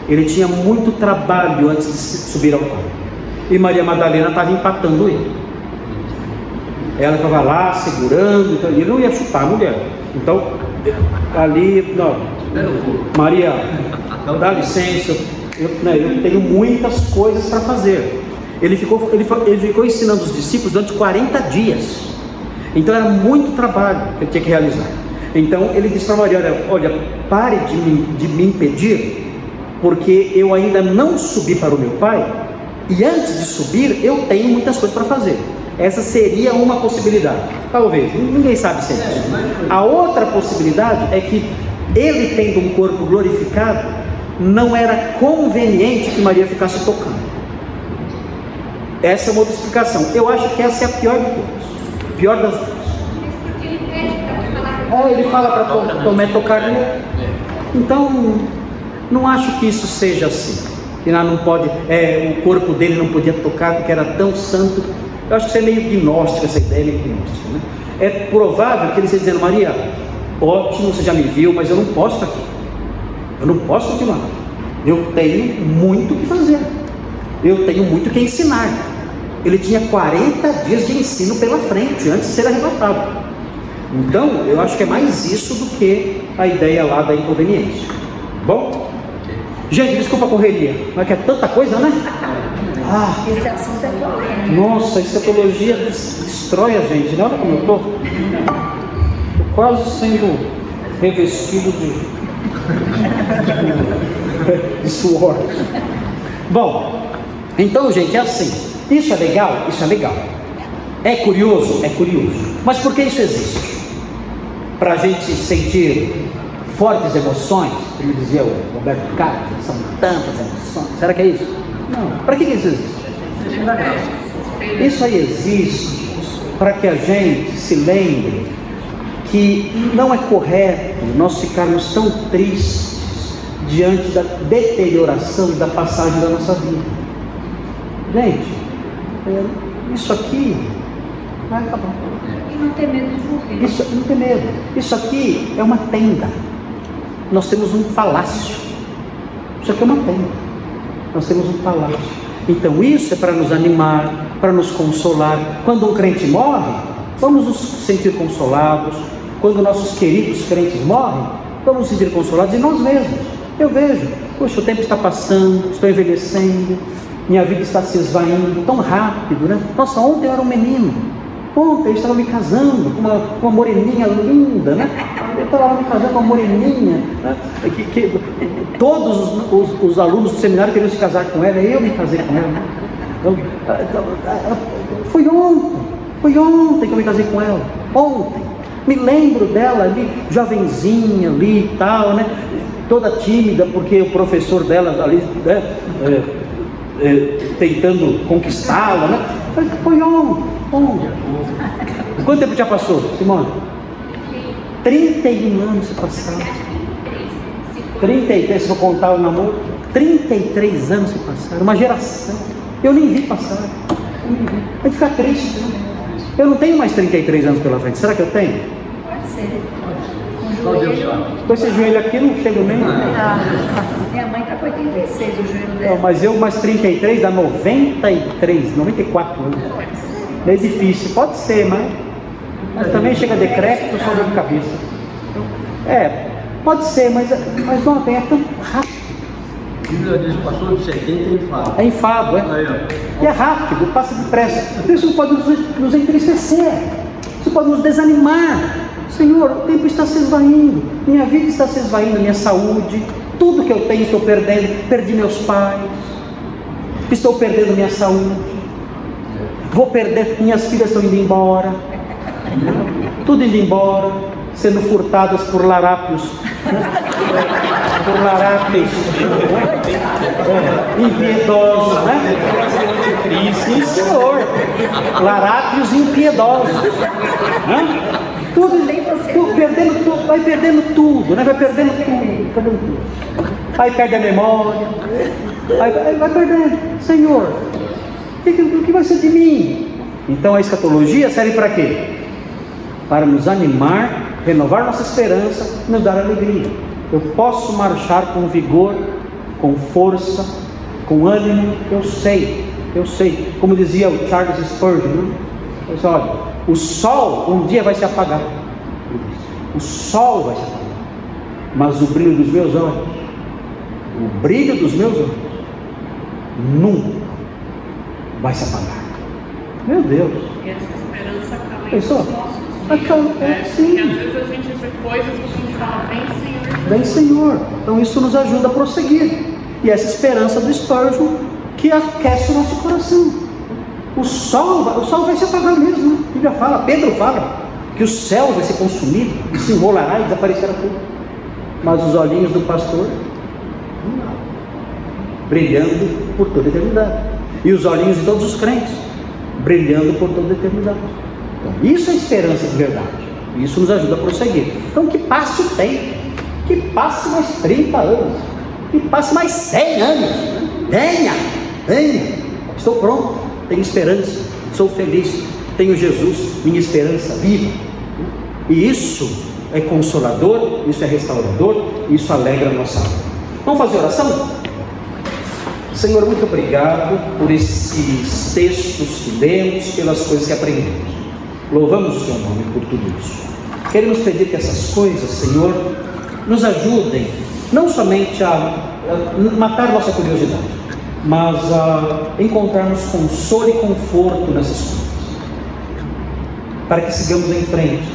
Ele tinha muito trabalho antes de subir ao Pai. E Maria Madalena estava empatando ele. Ela estava lá segurando, então, ele não ia chutar a mulher. Então, ali, não. Maria, dá licença, eu, né, eu tenho muitas coisas para fazer. Ele ficou, ele, ele ficou ensinando os discípulos durante 40 dias. Então era muito trabalho que ele tinha que realizar. Então ele disse para Maria: olha, olha, pare de me, de me impedir, porque eu ainda não subi para o meu pai, e antes de subir eu tenho muitas coisas para fazer. Essa seria uma possibilidade. Talvez, ninguém sabe se isso. A outra possibilidade é que ele tendo um corpo glorificado, não era conveniente que Maria ficasse tocando. Essa é uma outra explicação. Eu acho que essa é a pior de todas. Pior das duas. É, ele fala para Tomé tocar. Então, não acho que isso seja assim. Que não pode, é, o corpo dele não podia tocar porque era tão santo. Eu acho que isso é meio gnóstico, essa ideia é meio gnóstica. Né? É provável que ele esteja dizendo, Maria, ótimo, você já me viu, mas eu não posso estar aqui. Eu não posso continuar. Eu tenho muito o que fazer. Eu tenho muito o que ensinar. Ele tinha 40 dias de ensino pela frente antes de ser arrebatado. Então, eu acho que é mais isso do que a ideia lá da inconveniência. Bom? Gente, desculpa a correria, mas que é tanta coisa, né? Ah, Esse assunto é polêmico. Nossa, a escatologia destrói a gente, né? Olha como eu estou. quase sendo revestido de, de suor. Bom, então, gente, é assim. Isso é legal? Isso é legal. É curioso? É curioso. Mas por que isso existe? para a gente sentir fortes emoções, como dizia o Roberto Carlos, são tantas emoções. Será que é isso? Não. Para que isso existe? Isso aí existe para que a gente se lembre que não é correto nós ficarmos tão tristes diante da deterioração e da passagem da nossa vida. Gente, é, isso aqui vai acabar. E não ter medo de morrer. Isso, não ter medo. Isso aqui é uma tenda. Nós temos um palácio. Isso aqui é uma tenda. Nós temos um palácio. Então isso é para nos animar, para nos consolar. Quando um crente morre, vamos nos sentir consolados. Quando nossos queridos crentes morrem, vamos nos sentir consolados em nós mesmos. Eu vejo, poxa, o tempo está passando, estou envelhecendo, minha vida está se esvaindo tão rápido, né? Nossa, ontem eu era um menino, Ontem eu estava me casando com uma, com uma moreninha linda, né? Eu estava me casando com uma moreninha, né? que, que, todos os, os, os, alunos do seminário queriam se casar com ela, eu me casei com ela. Né? Então, foi ontem, foi ontem que eu me casei com ela, ontem. Me lembro dela ali, jovenzinha ali e tal, né? Toda tímida, porque o professor dela ali, né? É, é, tentando conquistá-la, né? Mas foi ontem. Quanto tempo já passou, Simone? 31 anos se passaram. 33, se eu contar o namoro, 33 anos se passaram, uma geração. Eu nem vi passar. Vai ficar triste. Né? Eu não tenho mais 33 anos pela frente. Será que eu tenho? Pode ser. Com esse joelho aqui não chego nem. Ah, minha mãe está com 86, o joelho dela. Não, mas eu mais 33 dá 93, 94 anos. É difícil, pode ser, mas, mas também chega decrépito só dor de cabeça. É, pode ser, mas, mas não é tão rápido. Bíblia diz, passou de 70 é enfado. É enfado, é. E é rápido, passa depressa. Isso pode nos, nos entristecer, isso pode nos desanimar. Senhor, o tempo está se esvaindo, minha vida está se esvaindo, minha saúde, tudo que eu tenho estou perdendo. Perdi meus pais, estou perdendo minha saúde vou perder, minhas filhas estão indo embora, tudo indo embora, sendo furtadas por larápios, por larápios é, impiedosos, né? Sim, senhor, larápios impiedosos, né? Tudo, tudo, perdendo tudo, vai perdendo tudo, né? Vai perdendo tudo, perdendo tudo. Aí perde a memória, aí, vai perdendo. Senhor, o que vai ser de mim? Então a escatologia serve para quê? Para nos animar, renovar nossa esperança, nos dar alegria. Eu posso marchar com vigor, com força, com ânimo, eu sei, eu sei. Como dizia o Charles Spurgeon, né? Disse, olha, o sol um dia vai se apagar. O sol vai se apagar. Mas o brilho dos meus olhos, o brilho dos meus olhos, nunca vai se apagar. Meu Deus. E essa esperança acaba Pensou? nos nossos dias, né? é, sim. Porque às vezes a gente vê coisas que a gente fala, vem Senhor. Vem Senhor. Então isso nos ajuda a prosseguir. E essa esperança do Spurgeon que aquece o nosso coração. O sol, o sol vai se apagar mesmo. Né? A Bíblia fala, Pedro fala, que o céu vai ser consumido e se enrolará e desaparecerá tudo. Mas os olhinhos do pastor, brilhando por toda a eternidade. E os olhinhos de todos os crentes, brilhando por toda a eternidade. Então, isso é esperança de verdade. Isso nos ajuda a prosseguir. Então, que passe o tempo, que passe mais 30 anos, que passe mais 100 anos. Venha, venha. Estou pronto, tenho esperança, sou feliz, tenho Jesus, minha esperança viva. E isso é consolador, isso é restaurador, isso alegra a nossa alma. Vamos fazer oração? Senhor, muito obrigado por esses textos que lemos, pelas coisas que aprendemos. Louvamos o Seu nome por tudo isso. Queremos pedir que essas coisas, Senhor, nos ajudem não somente a, matar nossa curiosidade, mas a encontrarmos consolo e conforto nessas coisas, para que sigamos em frente,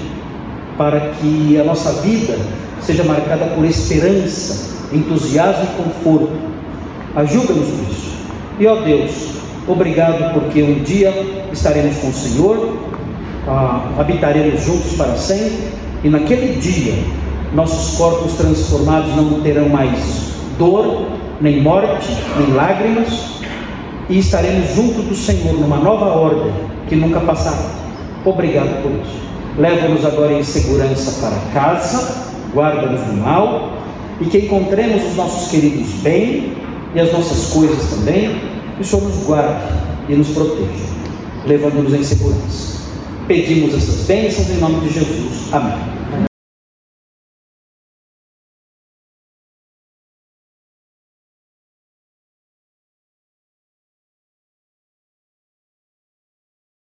para que a nossa vida seja marcada por esperança, entusiasmo e conforto. Ajuda-nos nisso. E ó Deus, obrigado porque um dia estaremos com o Senhor ah, habitaremos juntos para sempre, e naquele dia nossos corpos transformados não terão mais dor, nem morte, nem lágrimas, e estaremos junto do Senhor numa nova ordem que nunca passará. Obrigado por isso. Leva-nos agora em segurança para casa, guarda-nos do mal, e que encontremos os nossos queridos bem e as nossas coisas também, e o Senhor guarde e nos proteja, levando-nos em segurança. Pedimos essas bênçãos em nome de Jesus. Amém.